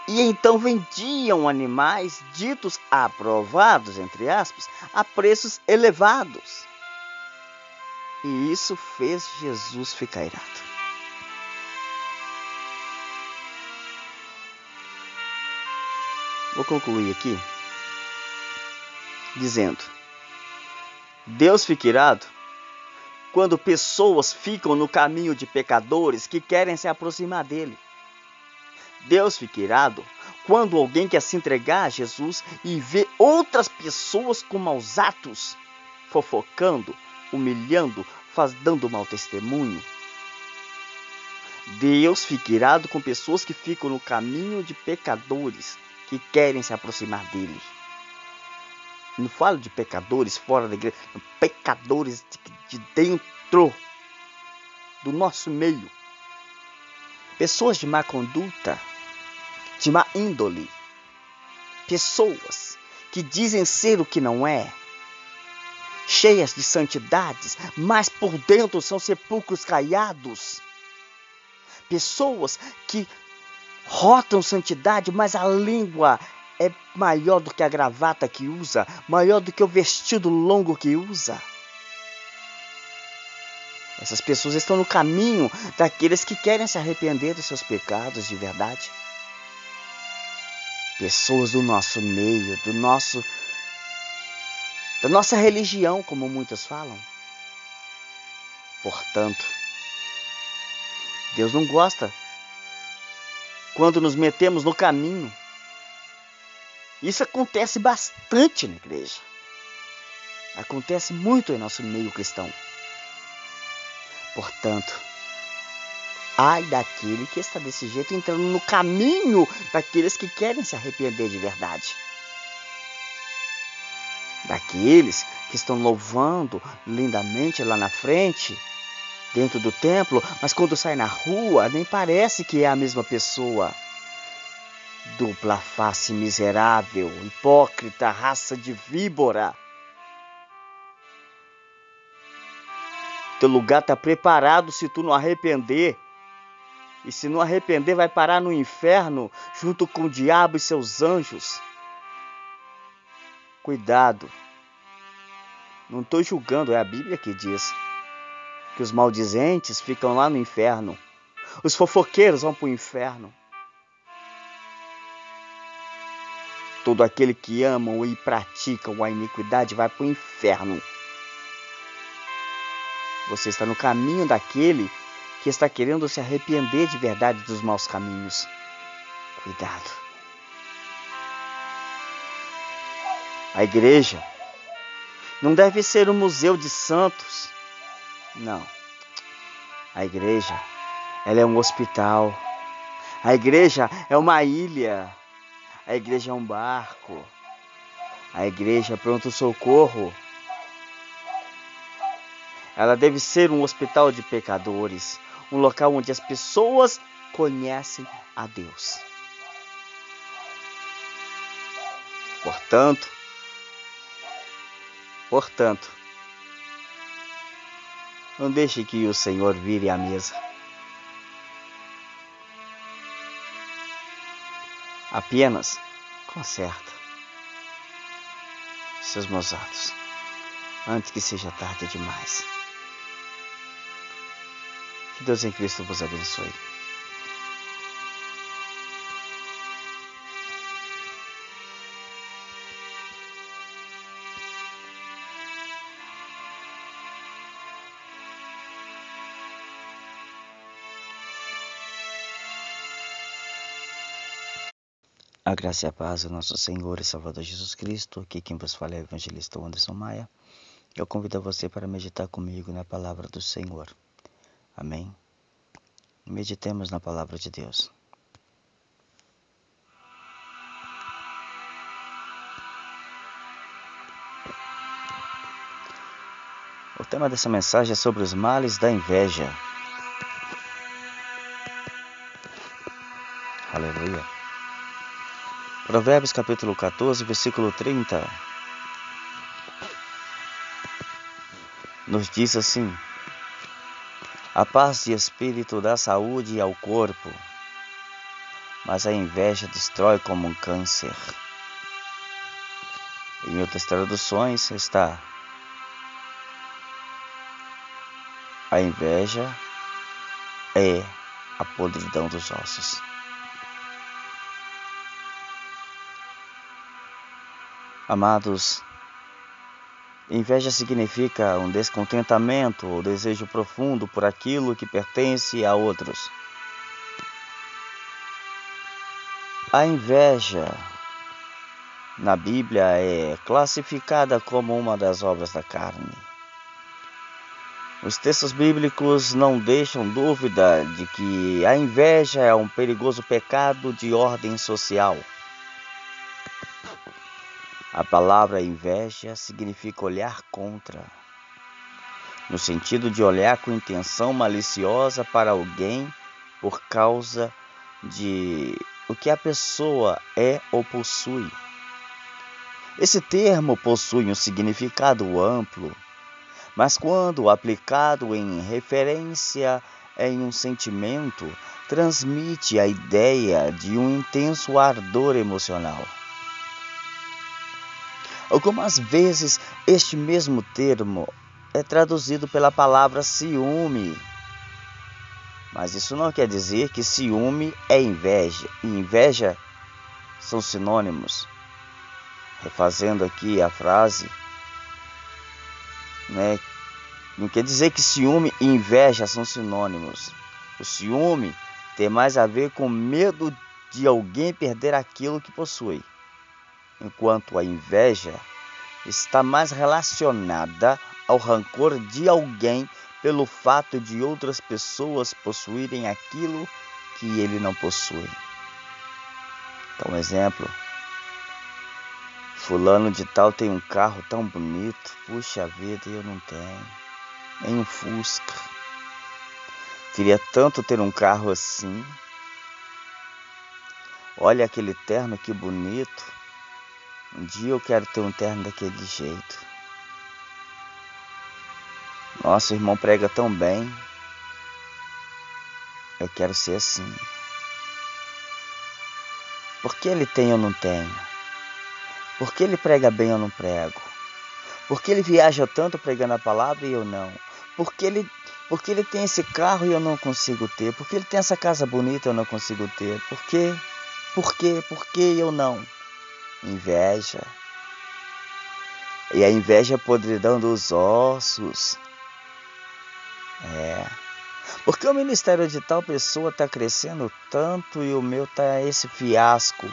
e então vendiam animais ditos aprovados, entre aspas, a preços elevados. E isso fez Jesus ficar irado. Vou concluir aqui dizendo: Deus fica irado quando pessoas ficam no caminho de pecadores que querem se aproximar dele. Deus fica irado quando alguém quer se entregar a Jesus e vê outras pessoas com maus atos, fofocando, humilhando, faz, dando mau testemunho. Deus fica irado com pessoas que ficam no caminho de pecadores que querem se aproximar dele. Não falo de pecadores fora da igreja, pecadores de, de dentro do nosso meio. Pessoas de má conduta de má índole. Pessoas que dizem ser o que não é, cheias de santidades, mas por dentro são sepulcros caiados. Pessoas que rotam santidade, mas a língua é maior do que a gravata que usa, maior do que o vestido longo que usa. Essas pessoas estão no caminho daqueles que querem se arrepender dos seus pecados de verdade pessoas do nosso meio, do nosso da nossa religião, como muitos falam. Portanto, Deus não gosta quando nos metemos no caminho. Isso acontece bastante na igreja. Acontece muito em nosso meio cristão. Portanto, Ai daquele que está desse jeito entrando no caminho daqueles que querem se arrepender de verdade. Daqueles que estão louvando lindamente lá na frente, dentro do templo, mas quando sai na rua nem parece que é a mesma pessoa. Dupla face miserável, hipócrita, raça de víbora. Teu lugar está preparado se tu não arrepender. E se não arrepender, vai parar no inferno junto com o diabo e seus anjos. Cuidado. Não estou julgando, é a Bíblia que diz que os maldizentes ficam lá no inferno. Os fofoqueiros vão para o inferno. Todo aquele que ama e pratica a iniquidade vai para o inferno. Você está no caminho daquele que está querendo se arrepender de verdade dos maus caminhos. Cuidado. A igreja não deve ser um museu de santos. Não. A igreja, ela é um hospital. A igreja é uma ilha. A igreja é um barco. A igreja é pronto socorro. Ela deve ser um hospital de pecadores, um local onde as pessoas conhecem a Deus. Portanto, portanto, não deixe que o Senhor vire a mesa. Apenas conserta seus maus atos antes que seja tarde demais. Que Deus em Cristo vos abençoe. Graça e a paz do nosso Senhor e Salvador Jesus Cristo. Aqui quem vos fala é o evangelista Anderson Maia. Eu convido você para meditar comigo na palavra do Senhor. Amém? Meditemos na palavra de Deus. O tema dessa mensagem é sobre os males da inveja. Provérbios capítulo 14, versículo 30. Nos diz assim: A paz de espírito dá saúde ao corpo, mas a inveja destrói como um câncer. Em outras traduções está: A inveja é a podridão dos ossos. Amados, inveja significa um descontentamento ou desejo profundo por aquilo que pertence a outros. A inveja na Bíblia é classificada como uma das obras da carne. Os textos bíblicos não deixam dúvida de que a inveja é um perigoso pecado de ordem social. A palavra inveja significa olhar contra, no sentido de olhar com intenção maliciosa para alguém por causa de o que a pessoa é ou possui. Esse termo possui um significado amplo, mas quando aplicado em referência em um sentimento, transmite a ideia de um intenso ardor emocional. Algumas vezes este mesmo termo é traduzido pela palavra ciúme. Mas isso não quer dizer que ciúme é inveja e inveja são sinônimos. Refazendo aqui a frase, né? Não quer dizer que ciúme e inveja são sinônimos. O ciúme tem mais a ver com medo de alguém perder aquilo que possui enquanto a inveja está mais relacionada ao rancor de alguém pelo fato de outras pessoas possuírem aquilo que ele não possui. Então, um exemplo: Fulano de Tal tem um carro tão bonito, puxa vida, eu não tenho, nem um Fusca. Queria tanto ter um carro assim. Olha aquele terno que bonito. Um dia eu quero ter um terno daquele jeito. Nossa, o irmão prega tão bem. Eu quero ser assim. Por que ele tem ou não tenho? Por que ele prega bem ou não prego? Por que ele viaja tanto pregando a palavra e eu não? Por que ele, por que ele tem esse carro e eu não consigo ter? Por que ele tem essa casa bonita e eu não consigo ter? Por quê? Por quê? Por que eu não? Inveja. E a inveja é podridão dos ossos. É. Porque o ministério de tal pessoa está crescendo tanto e o meu tá esse fiasco.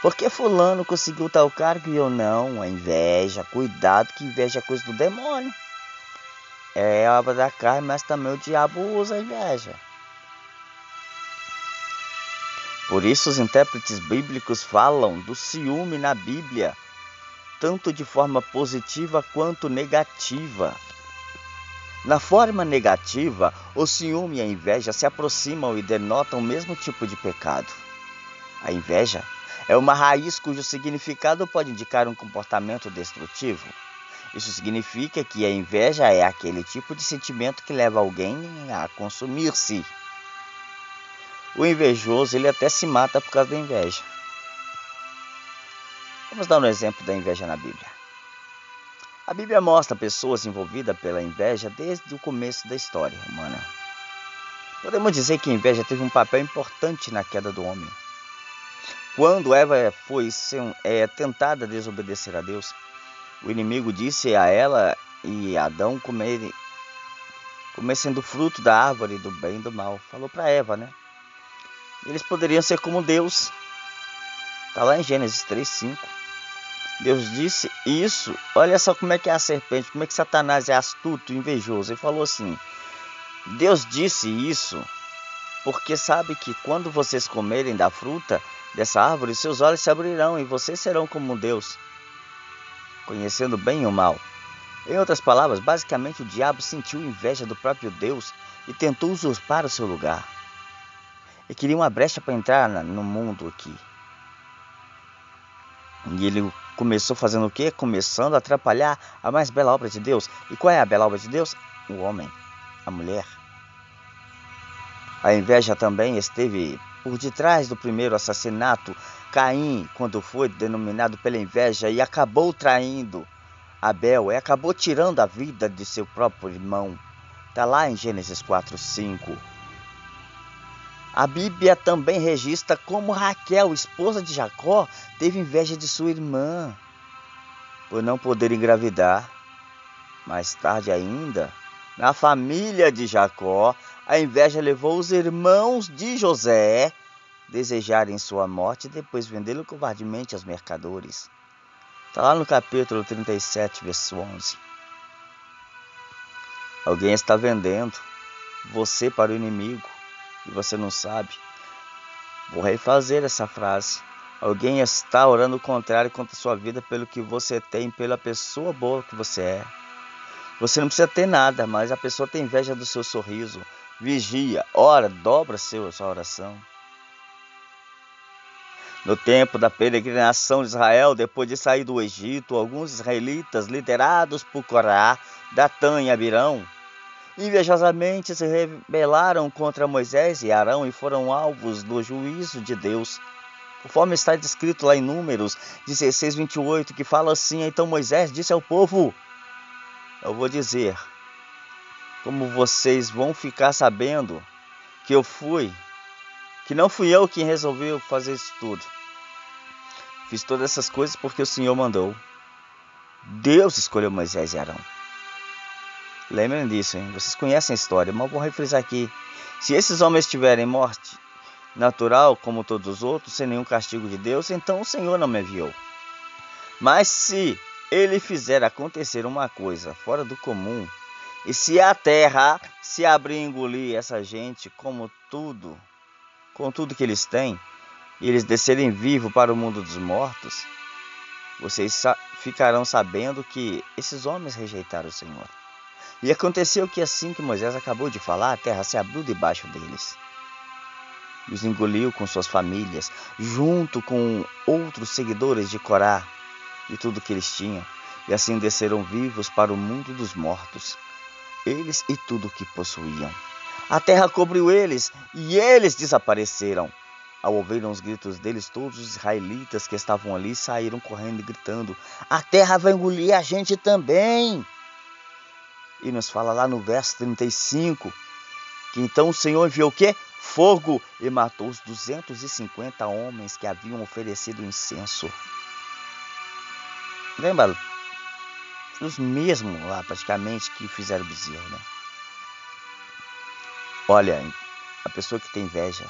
Por que fulano conseguiu tal cargo e eu não? A inveja, cuidado que inveja é coisa do demônio. É obra da carne, mas também o diabo usa a inveja. Por isso os intérpretes bíblicos falam do ciúme na Bíblia, tanto de forma positiva quanto negativa. Na forma negativa, o ciúme e a inveja se aproximam e denotam o mesmo tipo de pecado. A inveja é uma raiz cujo significado pode indicar um comportamento destrutivo. Isso significa que a inveja é aquele tipo de sentimento que leva alguém a consumir-se. O invejoso, ele até se mata por causa da inveja. Vamos dar um exemplo da inveja na Bíblia. A Bíblia mostra pessoas envolvidas pela inveja desde o começo da história humana. Podemos dizer que a inveja teve um papel importante na queda do homem. Quando Eva foi é, tentada a desobedecer a Deus, o inimigo disse a ela e Adão comerem, comessem do fruto da árvore do bem e do mal. Falou para Eva, né? Eles poderiam ser como Deus. Está lá em Gênesis 3, 5. Deus disse isso. Olha só como é que é a serpente, como é que Satanás é astuto, invejoso. Ele falou assim: Deus disse isso porque sabe que quando vocês comerem da fruta, dessa árvore, seus olhos se abrirão e vocês serão como Deus, conhecendo bem o mal. Em outras palavras, basicamente o diabo sentiu inveja do próprio Deus e tentou usurpar o seu lugar. E queria uma brecha para entrar no mundo aqui. E ele começou fazendo o quê? Começando a atrapalhar a mais bela obra de Deus. E qual é a bela obra de Deus? O homem, a mulher. A inveja também esteve por detrás do primeiro assassinato, Caim, quando foi denominado pela inveja e acabou traindo Abel, e acabou tirando a vida de seu próprio irmão. Está lá em Gênesis 4, 5. A Bíblia também registra como Raquel, esposa de Jacó, teve inveja de sua irmã por não poder engravidar. Mais tarde ainda, na família de Jacó, a inveja levou os irmãos de José desejarem sua morte e depois vendê-lo covardemente aos mercadores. Está lá no capítulo 37, verso 11. Alguém está vendendo você para o inimigo e você não sabe. Vou refazer essa frase. Alguém está orando o contrário contra a sua vida pelo que você tem, pela pessoa boa que você é. Você não precisa ter nada, mas a pessoa tem inveja do seu sorriso, vigia, ora, dobra seu, sua oração. No tempo da peregrinação de Israel, depois de sair do Egito, alguns israelitas, liderados por Corá, Datã e Abirão, invejosamente se rebelaram contra Moisés e Arão e foram alvos do juízo de Deus. Conforme está descrito lá em Números 16, 28, que fala assim: Então Moisés disse ao povo: Eu vou dizer, como vocês vão ficar sabendo que eu fui, que não fui eu quem resolveu fazer isso tudo. Fiz todas essas coisas porque o Senhor mandou. Deus escolheu Moisés e Arão. Lembrem disso, hein? Vocês conhecem a história, mas vou refrisar aqui. Se esses homens tiverem morte natural, como todos os outros, sem nenhum castigo de Deus, então o Senhor não me enviou. Mas se ele fizer acontecer uma coisa fora do comum, e se a terra se abrir e engolir essa gente, como tudo, com tudo que eles têm, e eles descerem vivos para o mundo dos mortos, vocês ficarão sabendo que esses homens rejeitaram o Senhor. E aconteceu que assim que Moisés acabou de falar, a terra se abriu debaixo deles. E os engoliu com suas famílias, junto com outros seguidores de Corá e tudo que eles tinham. E assim desceram vivos para o mundo dos mortos eles e tudo o que possuíam. A terra cobriu eles e eles desapareceram. Ao ouvirem os gritos deles, todos os israelitas que estavam ali saíram correndo e gritando: A terra vai engolir a gente também. E nos fala lá no verso 35 que então o Senhor enviou o quê? Fogo e matou os 250 homens que haviam oferecido incenso. Lembra os mesmos lá praticamente que fizeram bezerro, né? Olha, a pessoa que tem inveja,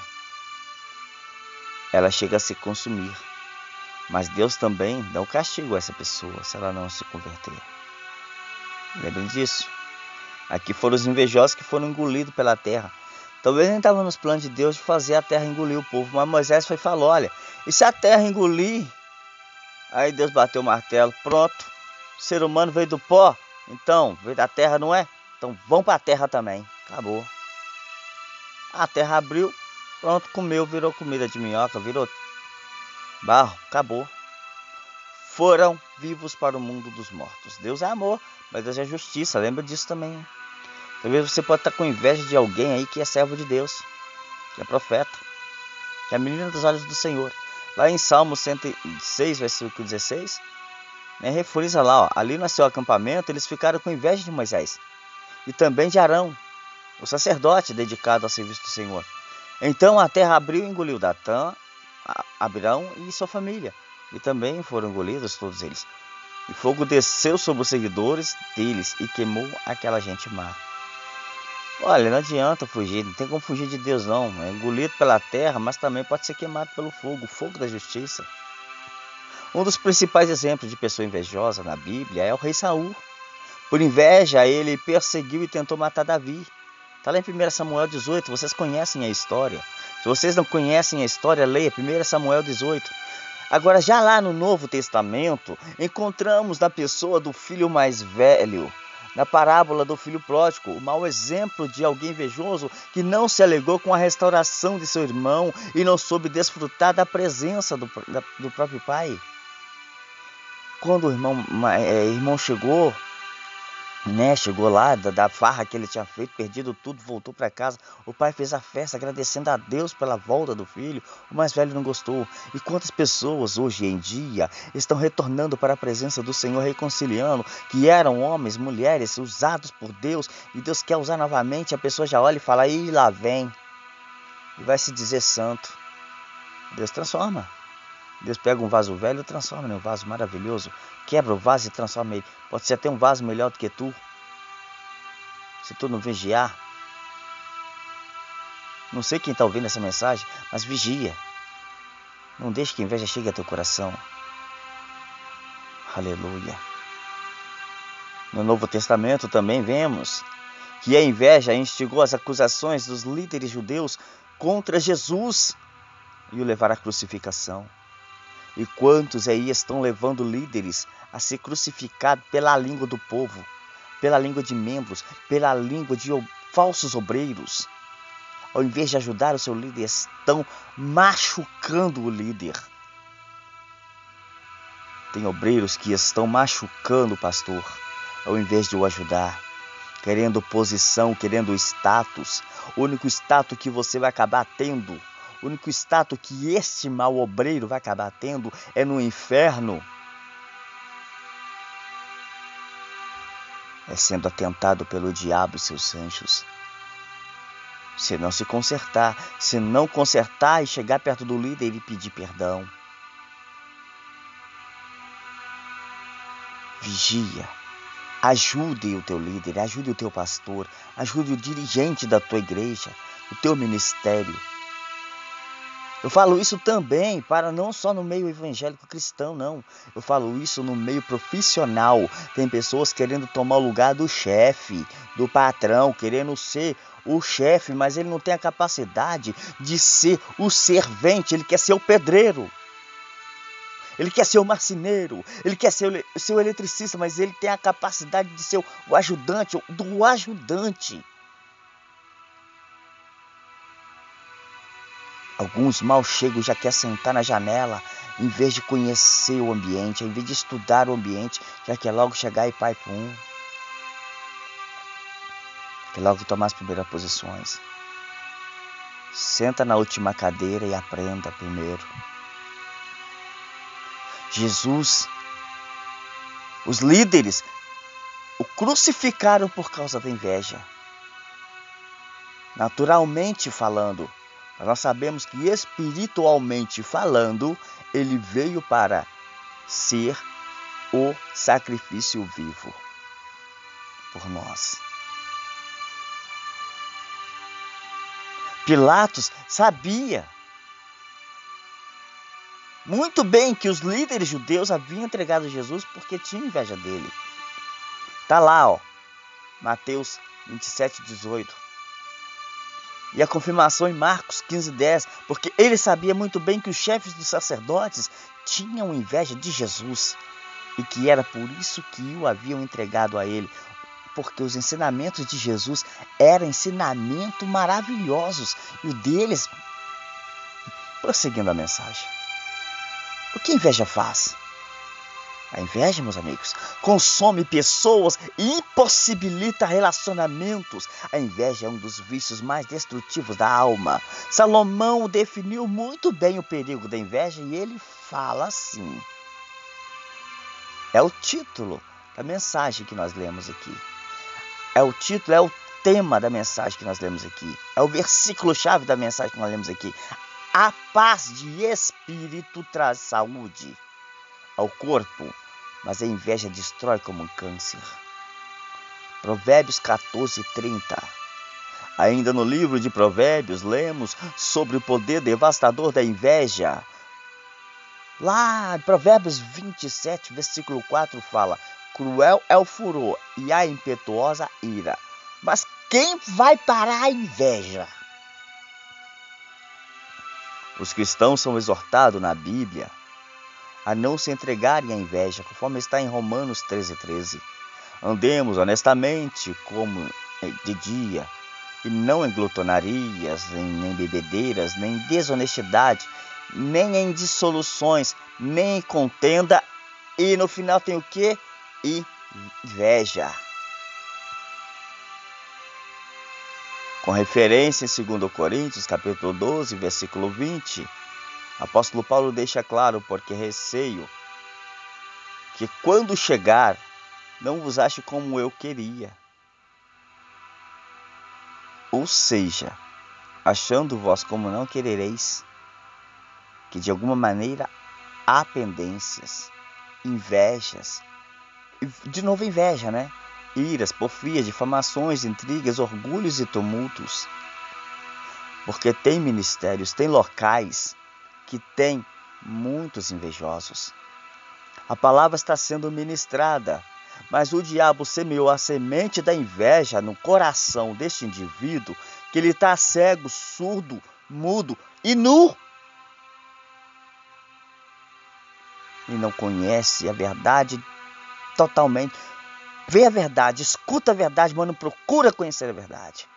ela chega a se consumir. Mas Deus também dá o castigo a essa pessoa se ela não se converter. Lembrem disso. Aqui foram os invejosos que foram engolidos pela terra. Talvez nem estava nos planos de Deus de fazer a terra engolir o povo, mas Moisés foi e falou: olha, e se a terra engolir? Aí Deus bateu o martelo, pronto. O ser humano veio do pó, então veio da terra, não é? Então vão para a terra também. Acabou. A terra abriu, pronto, comeu, virou comida de minhoca, virou barro, acabou. Foram vivos para o mundo dos mortos. Deus é amor, mas Deus é justiça, lembra disso também. Talvez você pode estar com inveja de alguém aí que é servo de Deus, que é profeta, que é menina dos olhos do Senhor. Lá em Salmo 106, versículo 16, né, lá, ó, ali no seu acampamento eles ficaram com inveja de Moisés e também de Arão, o sacerdote dedicado ao serviço do Senhor. Então a terra abriu e engoliu Datã, Abirão e sua família, e também foram engolidos todos eles. E fogo desceu sobre os seguidores deles e queimou aquela gente má. Olha, não adianta fugir, não tem como fugir de Deus não. É engolido pela terra, mas também pode ser queimado pelo fogo, o fogo da justiça. Um dos principais exemplos de pessoa invejosa na Bíblia é o rei Saul. Por inveja, ele perseguiu e tentou matar Davi. Está lá em 1 Samuel 18, vocês conhecem a história. Se vocês não conhecem a história, leia 1 Samuel 18. Agora, já lá no Novo Testamento, encontramos na pessoa do filho mais velho, na parábola do filho pródigo, o mau exemplo de alguém invejoso que não se alegou com a restauração de seu irmão e não soube desfrutar da presença do, da, do próprio pai. Quando o irmão, é, irmão chegou né? Chegou lá da, da, farra que ele tinha feito, perdido tudo, voltou para casa. O pai fez a festa agradecendo a Deus pela volta do filho. O mais velho não gostou. E quantas pessoas hoje em dia estão retornando para a presença do Senhor, reconciliando, que eram homens, mulheres usados por Deus e Deus quer usar novamente. A pessoa já olha e fala: "E lá vem". E vai se dizer santo. Deus transforma. Deus pega um vaso velho e transforma em um vaso maravilhoso. Quebra o vaso e transforma ele. Pode ser até um vaso melhor do que tu. Se tu não vigiar. Não sei quem está ouvindo essa mensagem, mas vigia. Não deixe que a inveja chegue a teu coração. Aleluia. No Novo Testamento também vemos que a inveja instigou as acusações dos líderes judeus contra Jesus e o levar à crucificação. E quantos aí estão levando líderes a ser crucificados pela língua do povo, pela língua de membros, pela língua de falsos obreiros? Ao invés de ajudar o seu líder, estão machucando o líder. Tem obreiros que estão machucando o pastor, ao invés de o ajudar, querendo posição, querendo status. O único status que você vai acabar tendo o único status que este mau obreiro vai acabar tendo é no inferno. É sendo atentado pelo diabo e seus anjos. Se não se consertar, se não consertar e chegar perto do líder e pedir perdão. Vigia. Ajude o teu líder, ajude o teu pastor, ajude o dirigente da tua igreja, o teu ministério. Eu falo isso também para não só no meio evangélico cristão, não. Eu falo isso no meio profissional. Tem pessoas querendo tomar o lugar do chefe, do patrão, querendo ser o chefe, mas ele não tem a capacidade de ser o servente, ele quer ser o pedreiro. Ele quer ser o marceneiro, ele quer ser o, ser o eletricista, mas ele tem a capacidade de ser o ajudante, do ajudante. Alguns mal chegos já quer sentar na janela, em vez de conhecer o ambiente, em vez de estudar o ambiente, já quer logo chegar e pai pum. Quer logo tomar as primeiras posições. Senta na última cadeira e aprenda primeiro. Jesus, os líderes, o crucificaram por causa da inveja. Naturalmente falando, nós sabemos que espiritualmente falando, ele veio para ser o sacrifício vivo por nós. Pilatos sabia muito bem que os líderes judeus haviam entregado Jesus porque tinham inveja dele. Tá lá, ó, Mateus 27, 18. E a confirmação em Marcos 15, 10, porque ele sabia muito bem que os chefes dos sacerdotes tinham inveja de Jesus e que era por isso que o haviam entregado a ele, porque os ensinamentos de Jesus eram ensinamentos maravilhosos e o deles, prosseguindo a mensagem. O que inveja faz? A inveja, meus amigos, consome pessoas e impossibilita relacionamentos. A inveja é um dos vícios mais destrutivos da alma. Salomão definiu muito bem o perigo da inveja e ele fala assim: é o título da mensagem que nós lemos aqui. É o título, é o tema da mensagem que nós lemos aqui. É o versículo-chave da mensagem que nós lemos aqui. A paz de espírito traz saúde ao corpo, mas a inveja destrói como um câncer. Provérbios 14, 30. Ainda no livro de Provérbios, lemos sobre o poder devastador da inveja. Lá Provérbios 27, versículo 4 fala: Cruel é o furor e a impetuosa ira, mas quem vai parar a inveja? Os cristãos são exortados na Bíblia a não se entregarem à inveja, conforme está em Romanos 13, 13. Andemos honestamente como de dia, e não em glutonarias, nem bebedeiras, nem desonestidade, nem em dissoluções, nem em contenda, e no final tem o que? Inveja. Com referência em 2 Coríntios, capítulo 12, versículo 20, apóstolo Paulo deixa claro, porque receio que quando chegar, não vos ache como eu queria. Ou seja, achando vós como não querereis, que de alguma maneira há pendências, invejas, de novo inveja, né? Iras, porfias, difamações, intrigas, orgulhos e tumultos. Porque tem ministérios, tem locais que tem muitos invejosos. A palavra está sendo ministrada, mas o diabo semeou a semente da inveja no coração deste indivíduo, que ele está cego, surdo, mudo e nu. E não conhece a verdade totalmente. Vê a verdade, escuta a verdade, mas não procura conhecer a verdade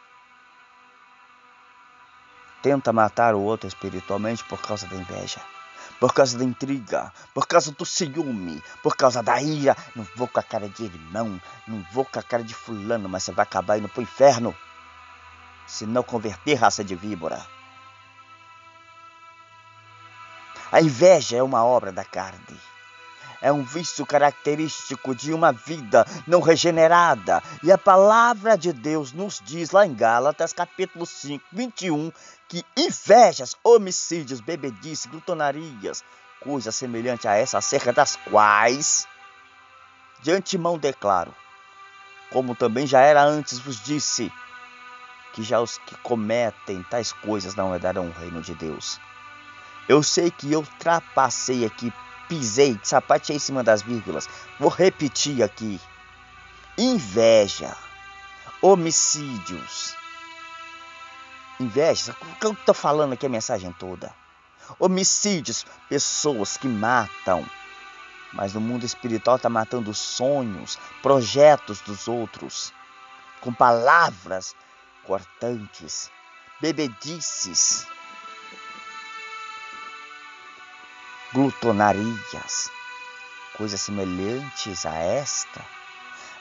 tenta matar o outro espiritualmente por causa da inveja, por causa da intriga, por causa do ciúme, por causa da ira. Não vou com a cara de irmão, não vou com a cara de fulano, mas você vai acabar indo para o inferno se não converter raça de víbora. A inveja é uma obra da carne é um vício característico de uma vida não regenerada. E a palavra de Deus nos diz lá em Gálatas, capítulo 5, 21, que invejas, homicídios, bebedice, glutonarias, coisas semelhantes a essa, acerca das quais de antemão declaro, como também já era antes vos disse, que já os que cometem tais coisas não herdarão o reino de Deus. Eu sei que eu ultrapassei aqui pisei, sapateei em cima das vírgulas. Vou repetir aqui: inveja, homicídios. Inveja, o que eu estou falando aqui a mensagem toda? Homicídios, pessoas que matam. Mas no mundo espiritual está matando sonhos, projetos dos outros, com palavras cortantes, bebedices. Glutonarias, coisas semelhantes a esta,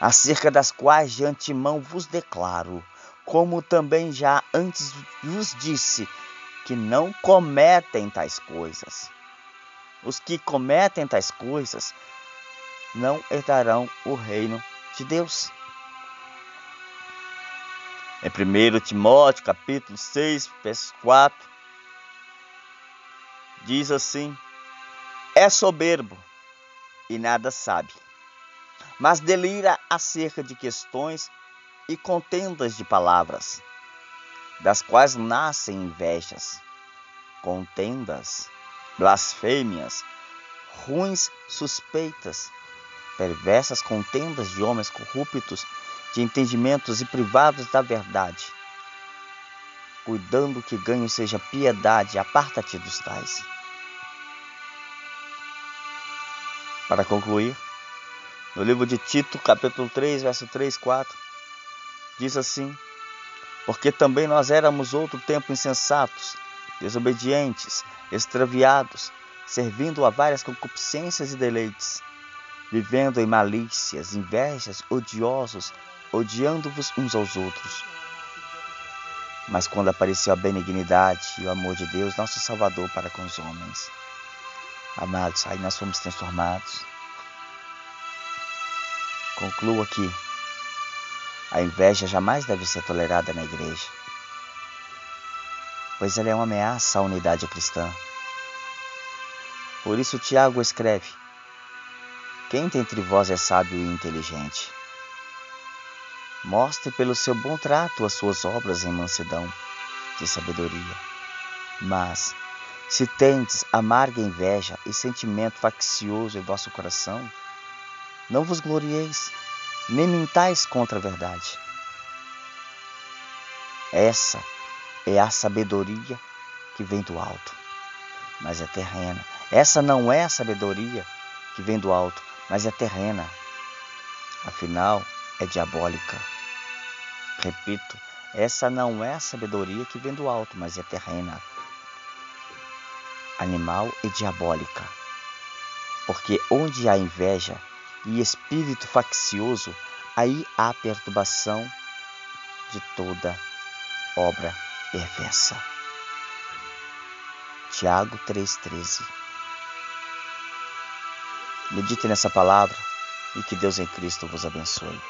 acerca das quais de antemão vos declaro, como também já antes vos disse, que não cometem tais coisas. Os que cometem tais coisas não herdarão o reino de Deus. Em 1 Timóteo capítulo 6, verso 4, diz assim: é soberbo e nada sabe, mas delira acerca de questões e contendas de palavras, das quais nascem invejas, contendas blasfêmias, ruins suspeitas, perversas contendas de homens corruptos de entendimentos e privados da verdade. Cuidando que ganho seja piedade, aparta-te dos tais. Para concluir, no livro de Tito, capítulo 3, verso 3, 4, diz assim: Porque também nós éramos outro tempo insensatos, desobedientes, extraviados, servindo a várias concupiscências e deleites, vivendo em malícias, invejas, odiosos, odiando-vos uns aos outros. Mas quando apareceu a benignidade e o amor de Deus, nosso Salvador, para com os homens, amados, aí nós fomos transformados. Concluo aqui: a inveja jamais deve ser tolerada na igreja, pois ela é uma ameaça à unidade cristã. Por isso, Tiago escreve: Quem dentre vós é sábio e inteligente? Mostre pelo seu bom trato as suas obras em mansidão de sabedoria. Mas, se tendes amarga inveja e sentimento faccioso em vosso coração, não vos glorieis, nem mintais contra a verdade. Essa é a sabedoria que vem do alto, mas é terrena. Essa não é a sabedoria que vem do alto, mas é terrena. Afinal, é diabólica. Repito, essa não é a sabedoria que vem do alto, mas é terrena, animal e diabólica. Porque onde há inveja e espírito faccioso, aí há perturbação de toda obra perversa. Tiago 3,13 Medite nessa palavra e que Deus em Cristo vos abençoe.